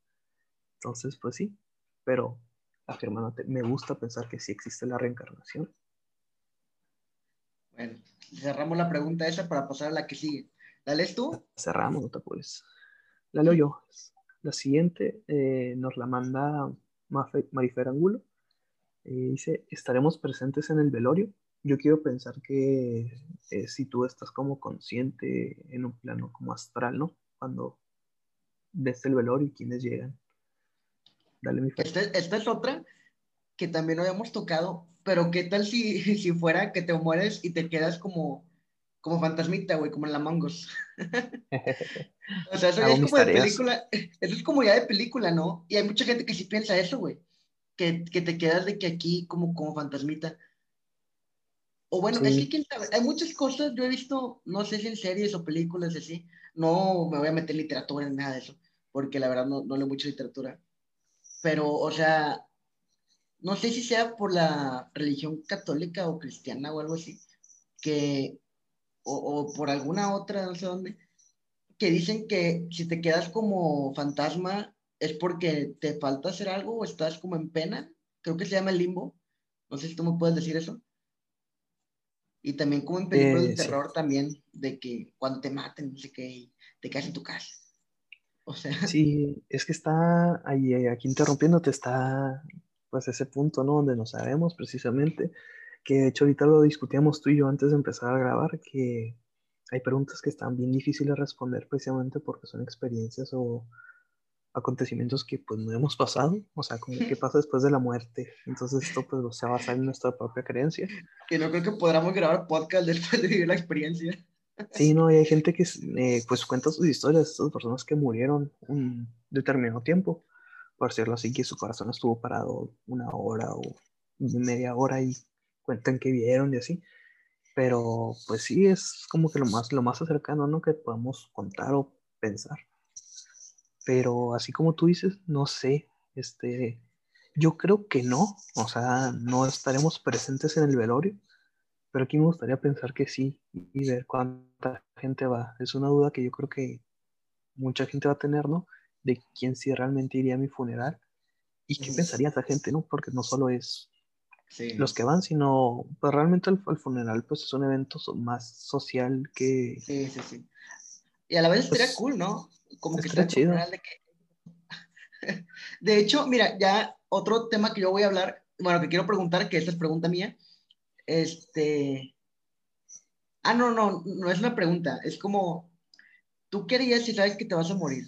[SPEAKER 2] Entonces, pues sí, pero afirmándote, me gusta pensar que sí existe la reencarnación.
[SPEAKER 1] Bueno, cerramos la pregunta esa para pasar a la que sigue. ¿La lees tú?
[SPEAKER 2] Cerramos, no te. La leo yo. La siguiente eh, nos la manda Marifer Angulo. Eh, dice, estaremos presentes en el velorio. Yo quiero pensar que eh, si tú estás como consciente en un plano como astral, ¿no? Cuando ves el velorio y quienes llegan.
[SPEAKER 1] Dale mi. Esta, esta es otra que también habíamos tocado, pero ¿qué tal si, (laughs) si fuera que te mueres y te quedas como, como fantasmita, güey, como en la Mangos? (laughs) o sea, eso ya es como de película, eso es como ya de película, ¿no? Y hay mucha gente que sí piensa eso, güey, que, que te quedas de que aquí como, como fantasmita. O bueno, es que quién sabe, hay muchas cosas, yo he visto, no sé si en series o películas así, no me voy a meter literatura en nada de eso, porque la verdad no, no leo mucha literatura. Pero, o sea, no sé si sea por la religión católica o cristiana o algo así, que, o, por alguna otra, no sé dónde, que dicen que si te quedas como fantasma es porque te falta hacer algo o estás como en pena, creo que se llama el limbo, no sé si tú me puedes decir eso. Y también como en películas de eh, terror también, de que cuando te maten, sé qué, te quedas en tu casa. O sea. (laughs)
[SPEAKER 2] Sí, es que está ahí, aquí interrumpiéndote, está pues ese punto, ¿no? Donde no sabemos precisamente, que de hecho ahorita lo discutíamos tú y yo antes de empezar a grabar, que hay preguntas que están bien difíciles de responder precisamente porque son experiencias o acontecimientos que pues no hemos pasado, o sea, como qué pasa después de la muerte. Entonces esto pues se basa en nuestra propia creencia.
[SPEAKER 1] Que no creo que podamos grabar podcast después de vivir la experiencia.
[SPEAKER 2] Sí, no, y hay gente que eh, pues (laughs) cuenta sus historias, estas personas que murieron un determinado tiempo por decirlo así, que su corazón estuvo parado una hora o media hora y cuentan que vieron y así. Pero pues sí, es como que lo más, lo más cercano, ¿no? Que podamos contar o pensar. Pero así como tú dices, no sé, este, yo creo que no, o sea, no estaremos presentes en el velorio, pero aquí me gustaría pensar que sí y ver cuánta gente va. Es una duda que yo creo que mucha gente va a tener, ¿no? de quién sí realmente iría a mi funeral y qué pensaría esa gente, ¿no? Porque no solo es los que van, sino pues realmente el, funeral pues es un evento más social que...
[SPEAKER 1] Sí, sí, sí. Y a la vez estaría pues, cool, ¿no? Como que
[SPEAKER 2] está chido.
[SPEAKER 1] De, que... (laughs) de hecho, mira, ya otro tema que yo voy a hablar, bueno, que quiero preguntar, que esta es pregunta mía, este... Ah, no, no, no es una pregunta, es como, ¿tú querías si sabes que te vas a morir?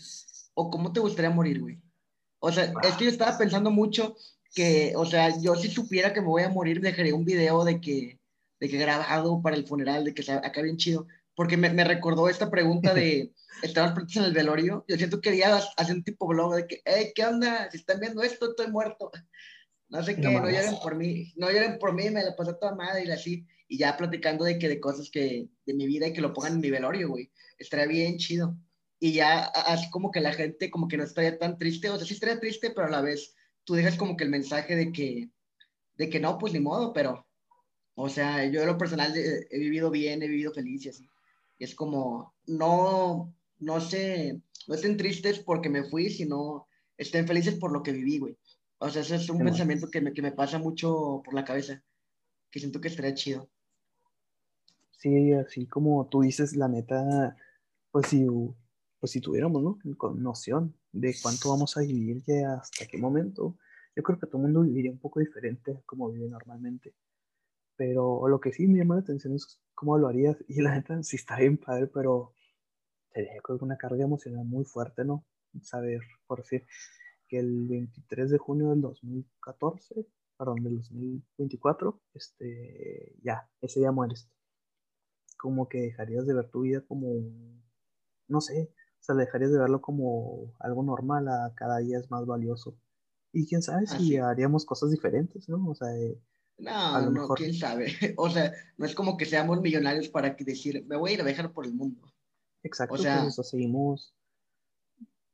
[SPEAKER 1] ¿O cómo te gustaría morir, güey? O sea, es que yo estaba pensando mucho que, o sea, yo si supiera que me voy a morir, dejaría un video de que, de que grabado para el funeral, de que se acá bien chido, porque me, me recordó esta pregunta de, (laughs) ¿estabas presentes en el velorio? Yo siento que quería hacer un tipo blog de que, hey, ¿qué onda? Si están viendo esto, estoy muerto. (laughs) No sé no, no lloren por mí, no lloren por mí, me la pasé toda madre y así, y ya platicando de que de cosas que, de mi vida y que lo pongan en mi velorio, güey, estaría bien chido. Y ya así como que la gente como que no estaría tan triste, o sea, sí estaría triste, pero a la vez tú dejas como que el mensaje de que, de que no, pues ni modo, pero, o sea, yo de lo personal he, vivido bien, he vivido feliz y así. Es como, no, no sé, no estén tristes porque me fui, sino estén felices por lo que viví, güey. O sea, ese es un pensamiento que me, que me pasa mucho por la cabeza, que siento que estaría chido.
[SPEAKER 2] Sí, así como tú dices, la neta, pues si, pues si tuviéramos, ¿no? Con noción de cuánto vamos a vivir y hasta qué momento, yo creo que todo el mundo viviría un poco diferente como vive normalmente. Pero lo que sí me llama la atención es cómo lo harías. (laughs) Y la neta sí está bien padre, pero sería con una carga emocional muy fuerte, ¿no? Saber, por decir, que el 23 de junio del 2014, perdón, del 2024, este, ya, ese día mueres. Como que dejarías de ver tu vida como, no sé, o sea, dejarías de verlo como algo normal, a cada día es más valioso. Y quién sabe si haríamos cosas diferentes, ¿no? O sea, eh,
[SPEAKER 1] no, no, quién sabe. (laughs) O sea, no es como que seamos millonarios para decir, me voy a ir a viajar por el mundo.
[SPEAKER 2] Exacto, o sea, pues, seguimos.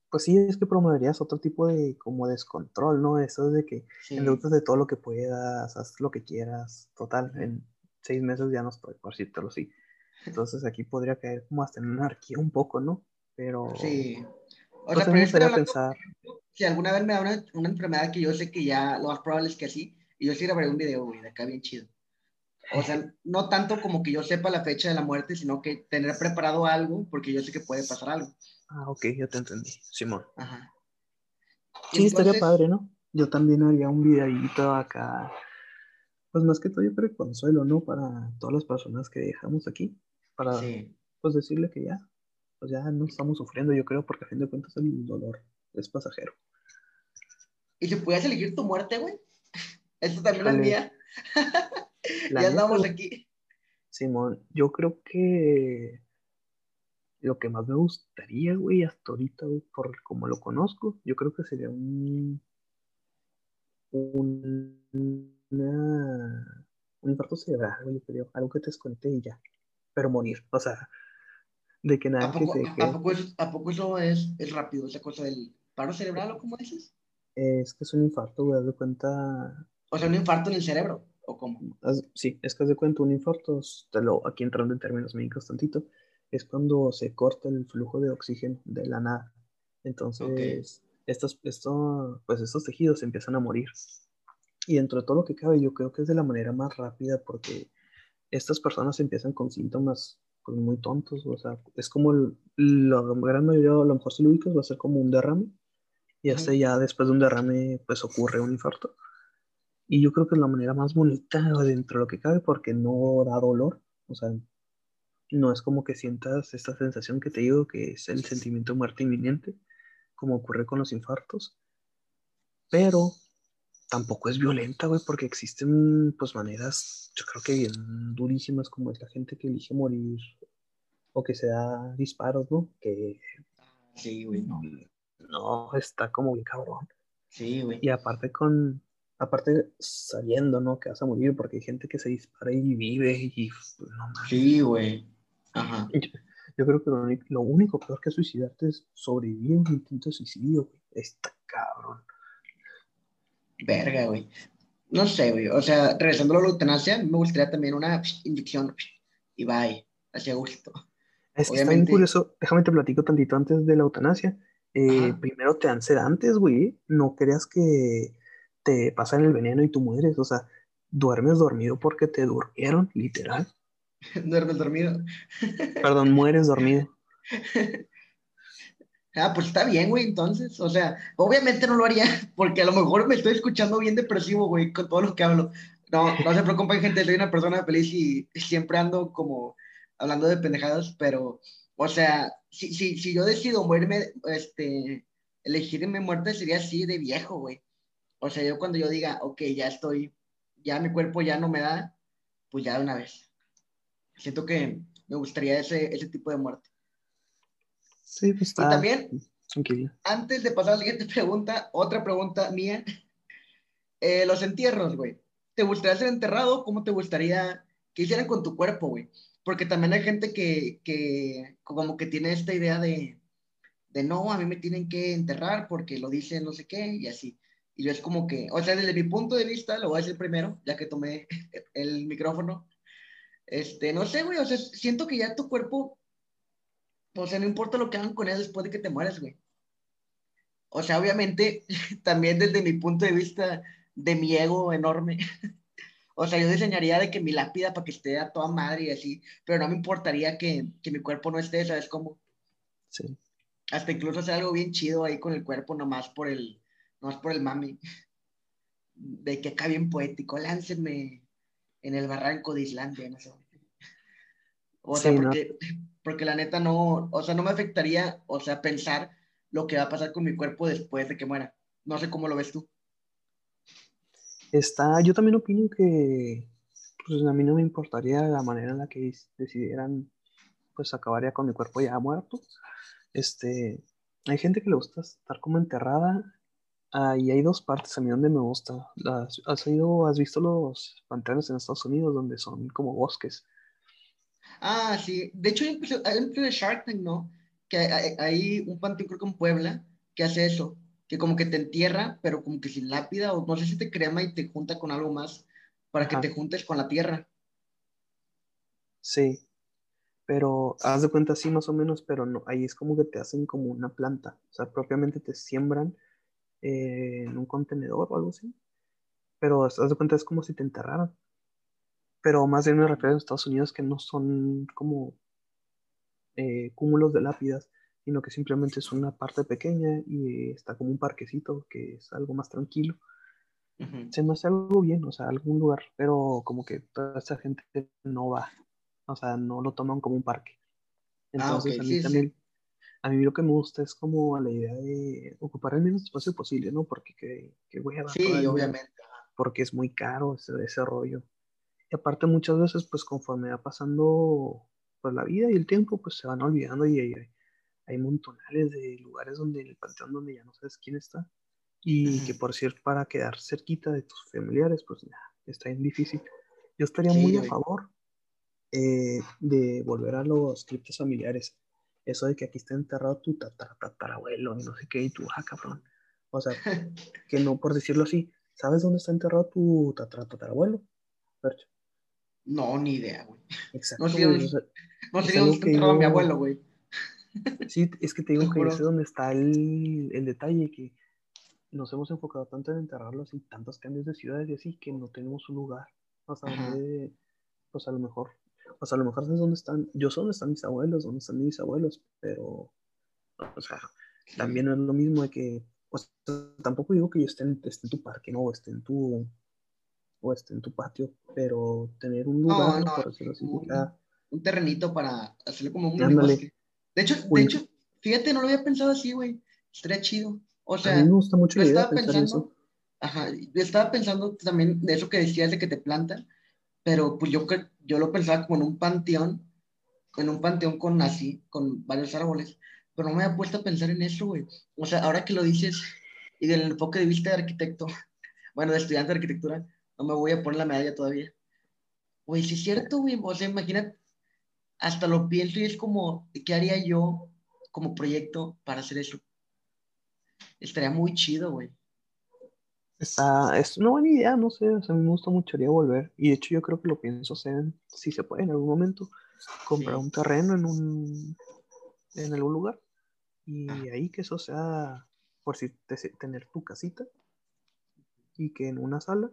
[SPEAKER 2] Pues sí, es que promoverías otro tipo de como descontrol, ¿no? Eso de que sí. endeudas de todo lo que puedas, haz lo que quieras. Total, en seis meses ya no estoy, por decírtelo así. Entonces aquí podría caer como hasta en anarquía un poco, ¿no? Pero.
[SPEAKER 1] Sí.
[SPEAKER 2] O sea, me gustaría pensar.
[SPEAKER 1] Si alguna vez me da una, una, enfermedad que yo sé que ya lo más probable es que así, y yo sí grabaré un video, güey, de acá bien chido. O sea, no tanto como que yo sepa la fecha de la muerte, sino que tener preparado algo, porque yo sé que puede pasar algo.
[SPEAKER 2] Ah, ok, ya te entendí, Simón. Ajá. Sí, estaría padre, ¿no? Yo también haría un videito acá, pues más que todo yo creo consuelo, ¿no? Para todas las personas que dejamos aquí, para pues decirle que ya, pues ya no estamos sufriendo, yo creo, porque a fin de cuentas el dolor es pasajero.
[SPEAKER 1] ¿Y si pudieras elegir tu muerte, güey? Esto también es mía. (laughs) ya andamos aquí.
[SPEAKER 2] Simón, yo creo que lo que más me gustaría, güey, hasta ahorita, güey, por como lo conozco, yo creo que sería un, un, un infarto cerebral, güey, creo, algo que te desconecte y ya, pero morir, o sea, de que nada
[SPEAKER 1] ¿A poco, que ¿a, poco eso, ¿A poco eso es, es rápido, esa cosa del paro cerebral o cómo dices?
[SPEAKER 2] Es que es un infarto, güey, de cuenta,
[SPEAKER 1] o sea, un infarto en el cerebro, ¿o cómo?
[SPEAKER 2] Sí, es que de cuenta un infarto, te lo, aquí entrando en términos médicos tantito, es cuando se corta el flujo de oxígeno de la nada. Entonces, estos, esto, pues estos tejidos empiezan a morir. Y dentro de todo lo que cabe, yo creo que es de la manera más rápida porque estas personas empiezan con síntomas pues, muy tontos. O sea, es como la gran mayoría, a lo mejor si lo ubicas, va a ser como un derrame. Y hasta ya después de un derrame, pues ocurre un infarto. Y yo creo que es la manera más bonita dentro de lo que cabe porque no da dolor. O sea, no es como que sientas esta sensación que te digo que es el sentimiento de muerte inminente, como ocurre con los infartos. Pero tampoco es violenta, güey, porque existen pues maneras, yo creo que bien durísimas como es la gente que elige morir o que se da disparos, ¿no? Que
[SPEAKER 1] sí, güey, no.
[SPEAKER 2] No, está como bien cabrón.
[SPEAKER 1] Sí, güey.
[SPEAKER 2] Y aparte con aparte sabiendo, ¿no? Que vas a morir porque hay gente que se dispara y vive y pues, no.
[SPEAKER 1] Sí, güey. Ajá.
[SPEAKER 2] Yo, creo que lo único, peor que suicidarte es sobrevivir a un intento de suicidio, güey. Está cabrón.
[SPEAKER 1] Verga, güey. No sé, güey. O sea, regresando a la eutanasia, me gustaría también una inyección y bye. Hacia gusto.
[SPEAKER 2] Es que está bien curioso. Déjame te platico tantito antes de la eutanasia. Eh, primero te dan sedantes, güey. No creas que te pasan el veneno y tú mueres. O sea, duermes dormido porque te durmieron, literal. (laughs)
[SPEAKER 1] Duermes dormido.
[SPEAKER 2] Perdón, mueres dormido. (laughs)
[SPEAKER 1] Ah, pues está bien, güey, entonces, o sea, obviamente no lo haría, (laughs) porque a lo mejor me estoy escuchando bien depresivo, güey, con todo lo que hablo. No, no se preocupen, gente, soy una persona feliz y siempre ando como hablando de pendejadas, pero, o sea, si, si, si yo decido morirme, este, elegirme muerte sería así de viejo, güey. O sea, yo cuando yo diga, ok, ya estoy, ya mi cuerpo ya no me da, pues ya de una vez. Siento que me gustaría ese, ese tipo de muerte.
[SPEAKER 2] Sí, pues está.
[SPEAKER 1] Y también, antes de pasar a la siguiente pregunta, otra pregunta mía. Eh, los entierros, güey. ¿Te gustaría ser enterrado? ¿Cómo te gustaría que hicieran con tu cuerpo, güey? Porque también hay gente que, que como que tiene esta idea de, de no, a mí me tienen que enterrar porque lo dice no sé qué y así. Y yo es como que, o sea, desde mi punto de vista, lo voy a decir primero, ya que tomé (laughs) el micrófono. Este, no sé, güey, o sea, siento que ya tu cuerpo, o sea, no importa lo que hagan con él después de que te mueras, güey. O sea, obviamente, (laughs) también desde mi punto de vista de mi ego enorme, (laughs) o sea, yo diseñaría de que mi lápida para que esté a toda madre y así, pero no me importaría que, que mi cuerpo no esté, ¿sabes cómo?
[SPEAKER 2] Sí.
[SPEAKER 1] Hasta incluso hacer algo bien chido ahí con el cuerpo, nomás por el, nomás por el mami. De que acá bien poético, láncenme en el barranco de Islandia, no sé. O sea, porque, porque la neta no, o sea, no me afectaría, o sea, pensar lo que va a pasar con mi cuerpo después de que muera. No sé cómo lo ves tú.
[SPEAKER 2] Está, yo también opino que, pues a mí no me importaría la manera en la que decidieran, pues acabaría con mi cuerpo ya muerto. Este, hay gente que le gusta estar como enterrada. Ah, y hay dos partes a mí donde me gusta. Las, ¿Has ido, has visto los panteones en Estados Unidos donde son como bosques?
[SPEAKER 1] Ah, sí. De hecho, hay un de Shark Tank, ¿no? Que hay, un panteón, creo que en Puebla, que hace eso. Que como que te entierra, pero como que sin lápida, o no sé si te crema y te junta con algo más para que te juntes con la tierra.
[SPEAKER 2] Sí, pero haz de cuenta sí más o menos, pero no, ahí es como que te hacen como una planta, o sea, propiamente te siembran eh, en un contenedor o algo así, pero haz de cuenta es como si te enterraran, pero más bien me refiero a Estados Unidos que no son como eh, cúmulos de lápidas, sino que simplemente es una parte pequeña y está como un parquecito que es algo más tranquilo. Se me hace algo bien, o sea, algún lugar, pero como que toda esa gente no va o sea, no lo toman como un parque. Ah, Entonces, a mí también, a mí lo que me gusta es como la idea de ocupar el menos espacio posible, ¿no? Porque que, que a
[SPEAKER 1] Sí, obviamente.
[SPEAKER 2] Porque es muy caro ese, ese rollo. Y aparte muchas veces, pues conforme va pasando pues, la vida y el tiempo, pues se van olvidando y hay, hay montonales de lugares donde en el panteón donde ya no sabes quién está. Y que por cierto, para quedar cerquita de tus familiares, pues ya, está bien difícil. Yo estaría muy a favor eh, de volver a los criptos familiares. Eso de que aquí está enterrado tu tatarabuelo y no sé qué, y tu, ah, cabrón. O sea, (laughs) que no, por decirlo así, ¿sabes dónde está enterrado tu tatarabuelo?
[SPEAKER 1] No, ni idea, güey. Exacto. No sé, dónde está enterrado mi abuelo, güey. (laughs)
[SPEAKER 2] Sí, es que te digo que ese es donde está el, el detalle, que nos hemos enfocado tanto en enterrarlos y tantos cambios de ciudades y así que no tenemos un lugar. O sea, donde, pues a lo mejor o sea, a lo mejor sabes dónde están, yo sé dónde están mis abuelos, dónde están mis abuelos, pero, o sea, también no es lo mismo de que, o sea, tampoco digo que yo esté en, tu parque, no, o esté en tu, o esté en tu patio, pero tener un lugar, por decirlo así,
[SPEAKER 1] un, terrenito para hacerle como un bosque. De hecho, de hecho, fíjate, no lo había pensado así, güey, estaría chido. O sea, a mí me gusta mucho yo estaba pensando, eso. Ajá, yo estaba pensando también de eso que decías de que te plantan, pero pues yo, yo lo pensaba como en un panteón, en un panteón con así, con varios árboles, pero no me había puesto a pensar en eso, güey. O sea, ahora que lo dices, y del enfoque de vista de arquitecto, (laughs) bueno, de estudiante de arquitectura, no me voy a poner la medalla todavía. Güey, si es cierto, güey, o sea, imagínate, hasta lo pienso y es como, ¿qué haría yo como proyecto para hacer eso? Estaría muy chido, güey.
[SPEAKER 2] Está, es una buena idea, no sé, o sea, a mí me gusta mucho volver. Y de hecho yo creo que lo pienso hacer, si se puede en algún momento, comprar un terreno en un en algún lugar. Y ahí que eso sea, por si tener tu casita. Y que en una sala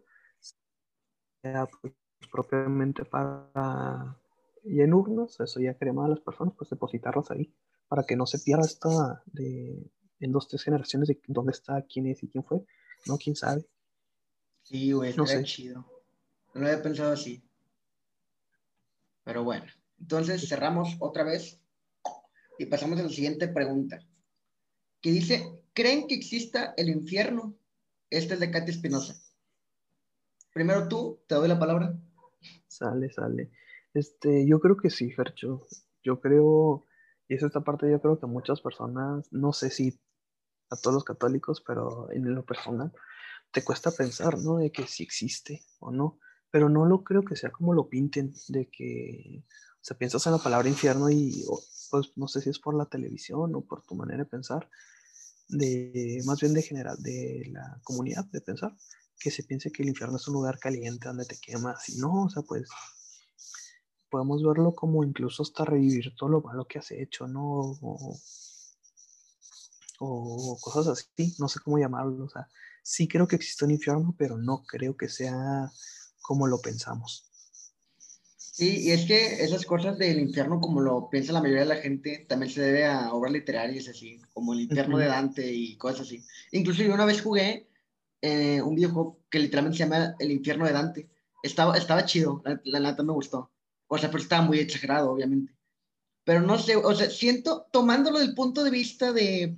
[SPEAKER 2] sea pues, propiamente para y en urnas, eso ya crema a las personas, pues depositarlas ahí, para que no se pierda esta de en dos, tres generaciones de dónde está, quién es y quién fue, no, quién sabe.
[SPEAKER 1] Sí, güey, no sé. chido. No lo había pensado así. Pero bueno, entonces cerramos otra vez y pasamos a la siguiente pregunta, que dice, ¿creen que exista el infierno? Este es de Katy Espinosa. Primero tú, te doy la palabra.
[SPEAKER 2] Sale, sale. Este, yo creo que sí, Fercho. Yo creo, y es esta parte, yo creo que muchas personas, no sé si a todos los católicos, pero en lo personal, te cuesta pensar, ¿no? De que si existe o no. Pero no lo creo que sea como lo pinten, de que, o sea, piensas en la palabra infierno y, pues, no sé si es por la televisión o por tu manera de pensar, de, más bien de general, de la comunidad de pensar, que se piense que el infierno es un lugar caliente donde te quemas y no, o sea, pues podemos verlo como incluso hasta revivir todo lo malo que has hecho, ¿no? O cosas así, no sé cómo llamarlo, o sea, sí creo que existe un infierno, pero no creo que sea como lo pensamos.
[SPEAKER 1] Sí, y es que esas cosas del infierno, como lo piensa la mayoría de la gente, también se debe a obras literarias así, como el infierno de Dante y cosas así. Incluso yo una vez jugué eh, un videojuego que literalmente se llama El infierno de Dante. Estaba, estaba chido, la neta me gustó. O sea, pero estaba muy exagerado, obviamente. Pero no sé, o sea, siento, tomándolo del punto de vista de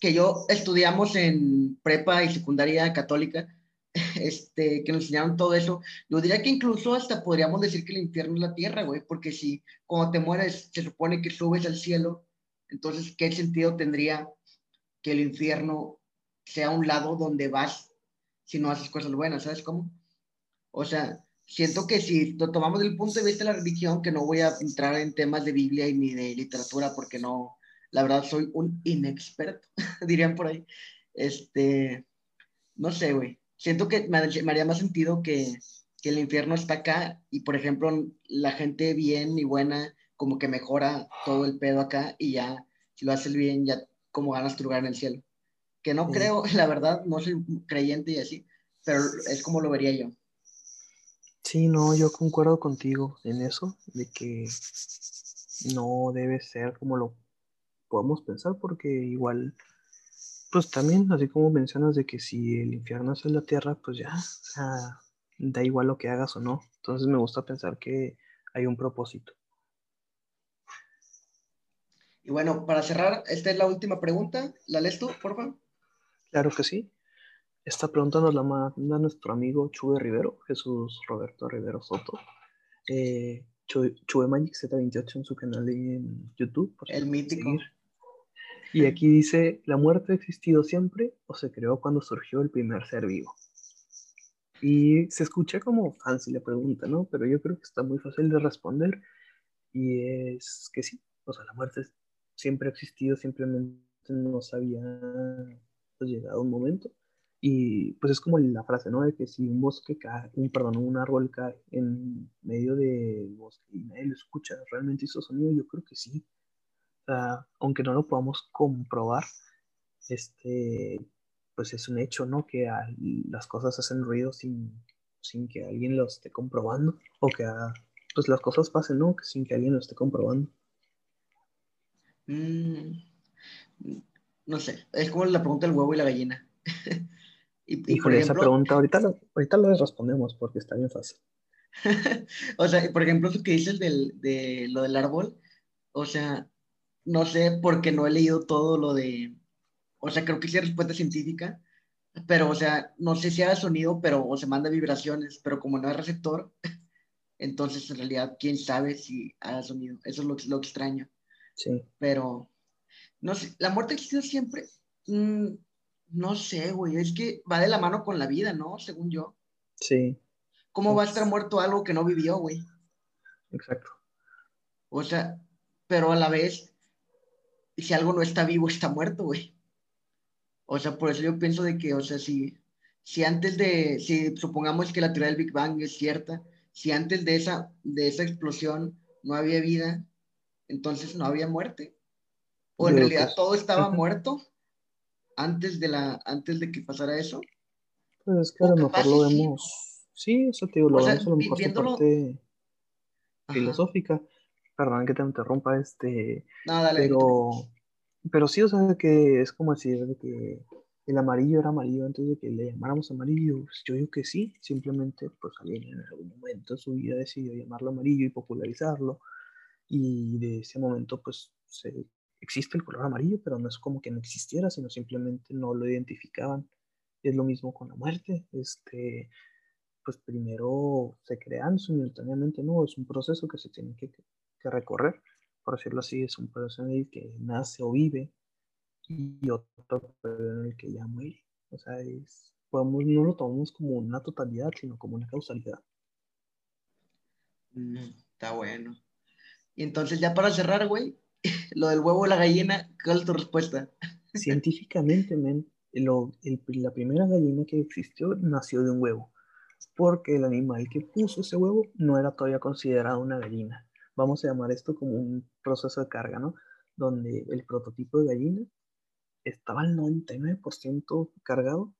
[SPEAKER 1] que yo estudiamos en prepa y secundaria católica, (laughs) este, que nos enseñaron todo eso, yo diría que incluso hasta podríamos decir que el infierno es la tierra, güey, porque si cuando te mueres se supone que subes al cielo, entonces, ¿qué sentido tendría que el infierno sea un lado donde vas si no haces cosas buenas, ¿sabes cómo? O sea, siento que si lo tomamos del punto de vista de la religión, que no voy a entrar en temas de Biblia ni de literatura porque no, la verdad soy un inexperto, (laughs) dirían por ahí. Este, no sé, güey. Siento que me, haría más sentido que, que, el infierno está acá y, por ejemplo, la gente bien y buena como que mejora todo el pedo acá y ya, si lo haces bien, ya como ganas tu lugar en el cielo. Que no creo, (laughs) la verdad, no soy creyente y así, pero es como lo vería yo.
[SPEAKER 2] Sí, no, yo concuerdo contigo en eso, de que no debe ser como lo podemos pensar, porque igual, pues también, así como mencionas de que si el infierno es en la tierra, pues ya, o sea, da igual lo que hagas o no. Entonces me gusta pensar que hay un propósito.
[SPEAKER 1] Y bueno, para cerrar, esta es la última pregunta. ¿La lees tú, por favor?
[SPEAKER 2] Claro que sí. Esta pregunta nos la manda nuestro amigo Chube Rivero, Jesús Roberto Rivero Soto. Eh, Chube Magic Z28 en su canal en YouTube.
[SPEAKER 1] el mítico.
[SPEAKER 2] Y aquí dice, ¿la muerte ha existido siempre o se creó cuando surgió el primer ser vivo? Y se escucha como fancy la pregunta, ¿no? Pero yo creo que está muy fácil de responder. Y es que sí, o sea, la muerte siempre ha existido, simplemente no se había pues, llegado un momento. Y pues es como la frase, ¿no? De que si un bosque cae, un, perdón, un árbol cae en medio del bosque y nadie lo escucha, ¿realmente hizo sonido? Yo creo que sí aunque no lo podamos comprobar, este, pues es un hecho, ¿no? Que las cosas hacen ruido sin, sin que alguien lo esté comprobando, o que pues las cosas pasen, ¿no? Sin que alguien lo esté comprobando.
[SPEAKER 1] Mm, no sé, es como la pregunta del huevo y la gallina. (laughs)
[SPEAKER 2] y, y por esa pregunta ahorita lo, ahorita lo respondemos porque está bien fácil. (laughs)
[SPEAKER 1] o sea, por ejemplo, lo que dices del, de lo del árbol, o sea, no sé porque no he leído todo lo de, o sea, creo que es respuesta científica, pero, o sea, no sé si haga sonido, pero, o se manda vibraciones, pero como no es receptor, (laughs) entonces en realidad, quién sabe si haga sonido. Eso es lo, lo extraño.
[SPEAKER 2] Sí.
[SPEAKER 1] Pero, no sé, la muerte existe siempre. Mm, no sé, güey, es que va de la mano con la vida, ¿no? Según yo.
[SPEAKER 2] Sí.
[SPEAKER 1] ¿Cómo va a estar muerto algo que no vivió, güey?
[SPEAKER 2] Exacto.
[SPEAKER 1] O sea, pero a la vez, y si algo no está vivo, está muerto, güey. O sea, por eso yo pienso de que, o sea, si, si antes de, si supongamos que la teoría del Big Bang es cierta, si antes de esa, de esa explosión no había vida, entonces no había muerte. O en realidad todo estaba muerto antes de, la, antes de que pasara eso.
[SPEAKER 2] Pues es que a lo mejor lo vemos. Sí, eso te digo, lo vemos a lo mejor parte filosófica. Perdón que te interrumpa, este.
[SPEAKER 1] No, dale.
[SPEAKER 2] Pero, pero sí, o sea, que es como decir que el amarillo era amarillo antes de que le llamáramos amarillo. Pues, yo digo que sí, simplemente pues alguien en algún momento de su vida decidió llamarlo amarillo y popularizarlo. Y de ese momento pues se, existe el color amarillo, pero no es como que no existiera, sino simplemente no lo identificaban. Es lo mismo con la muerte. Este, pues primero se crean simultáneamente, ¿no? Es un proceso que se tiene que que recorrer, por decirlo así, es un proceso en el que nace o vive y otro en el que ya muere. O sea, es, podemos, no lo tomamos como una totalidad, sino como una causalidad.
[SPEAKER 1] Mm, está bueno. Y entonces, ya para cerrar, güey, (laughs) lo del huevo o la gallina, ¿cuál es tu respuesta? (laughs)
[SPEAKER 2] Científicamente, men, lo, la primera gallina que existió nació de un huevo, porque el animal que puso ese huevo no era todavía considerado una gallina vamos a llamar esto como un proceso de carga, ¿no? Donde el prototipo de gallina estaba al 99% cargado,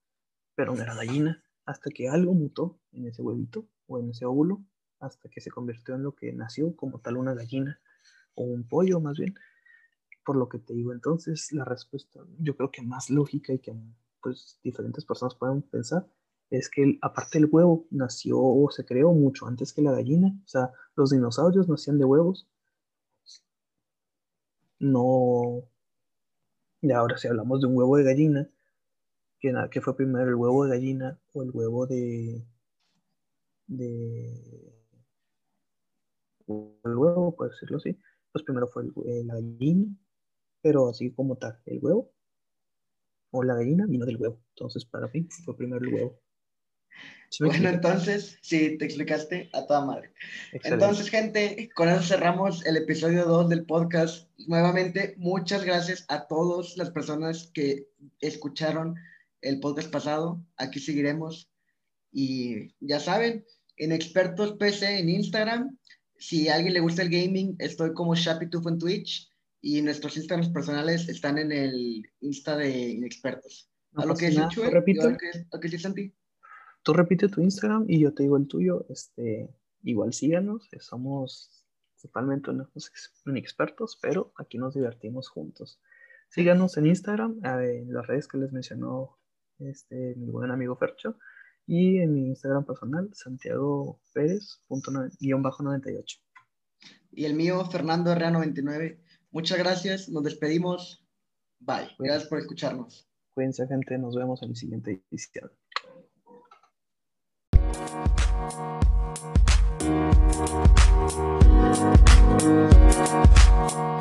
[SPEAKER 2] pero no era gallina, hasta que algo mutó en ese huevito o en ese óvulo, hasta que se convirtió en lo que nació como tal una gallina o un pollo más bien. Por lo que te digo, entonces la respuesta yo creo que más lógica y que pues diferentes personas pueden pensar es que aparte el huevo nació o se creó mucho antes que la gallina. O sea, los dinosaurios nacían de huevos. No. Y ahora si hablamos de un huevo de gallina, que, que fue primero el huevo de gallina o el huevo de... de el huevo, por decirlo así, pues primero fue el, la gallina, pero así como tal, el huevo o la gallina vino del huevo. Entonces, para mí fue primero el huevo
[SPEAKER 1] bueno, entonces, sí, te explicaste a toda madre. Entonces, gente, con eso cerramos el episodio 2 del podcast. Nuevamente, muchas gracias a todas las personas que escucharon el podcast pasado. Aquí seguiremos. Y ya saben, en Expertos PC en Instagram. Si a alguien le gusta el gaming, estoy como Shapitufo en Twitch. Y nuestros Instagrams personales están en el Insta de Inexpertos.
[SPEAKER 2] ¿A lo que es repito.
[SPEAKER 1] ¿A que sí, Santi?
[SPEAKER 2] Tú repite tu Instagram y yo te digo el tuyo. Este, igual síganos, somos totalmente unos expertos, pero aquí nos divertimos juntos. Síganos en Instagram, en las redes que les mencionó este, mi buen amigo Fercho, y en mi Instagram personal, Santiago Pérez.98.
[SPEAKER 1] Y el mío, Fernando RA99. Muchas gracias, nos despedimos. Bye. Gracias por escucharnos.
[SPEAKER 2] Cuídense, gente. Nos vemos en el siguiente edición. Thank you.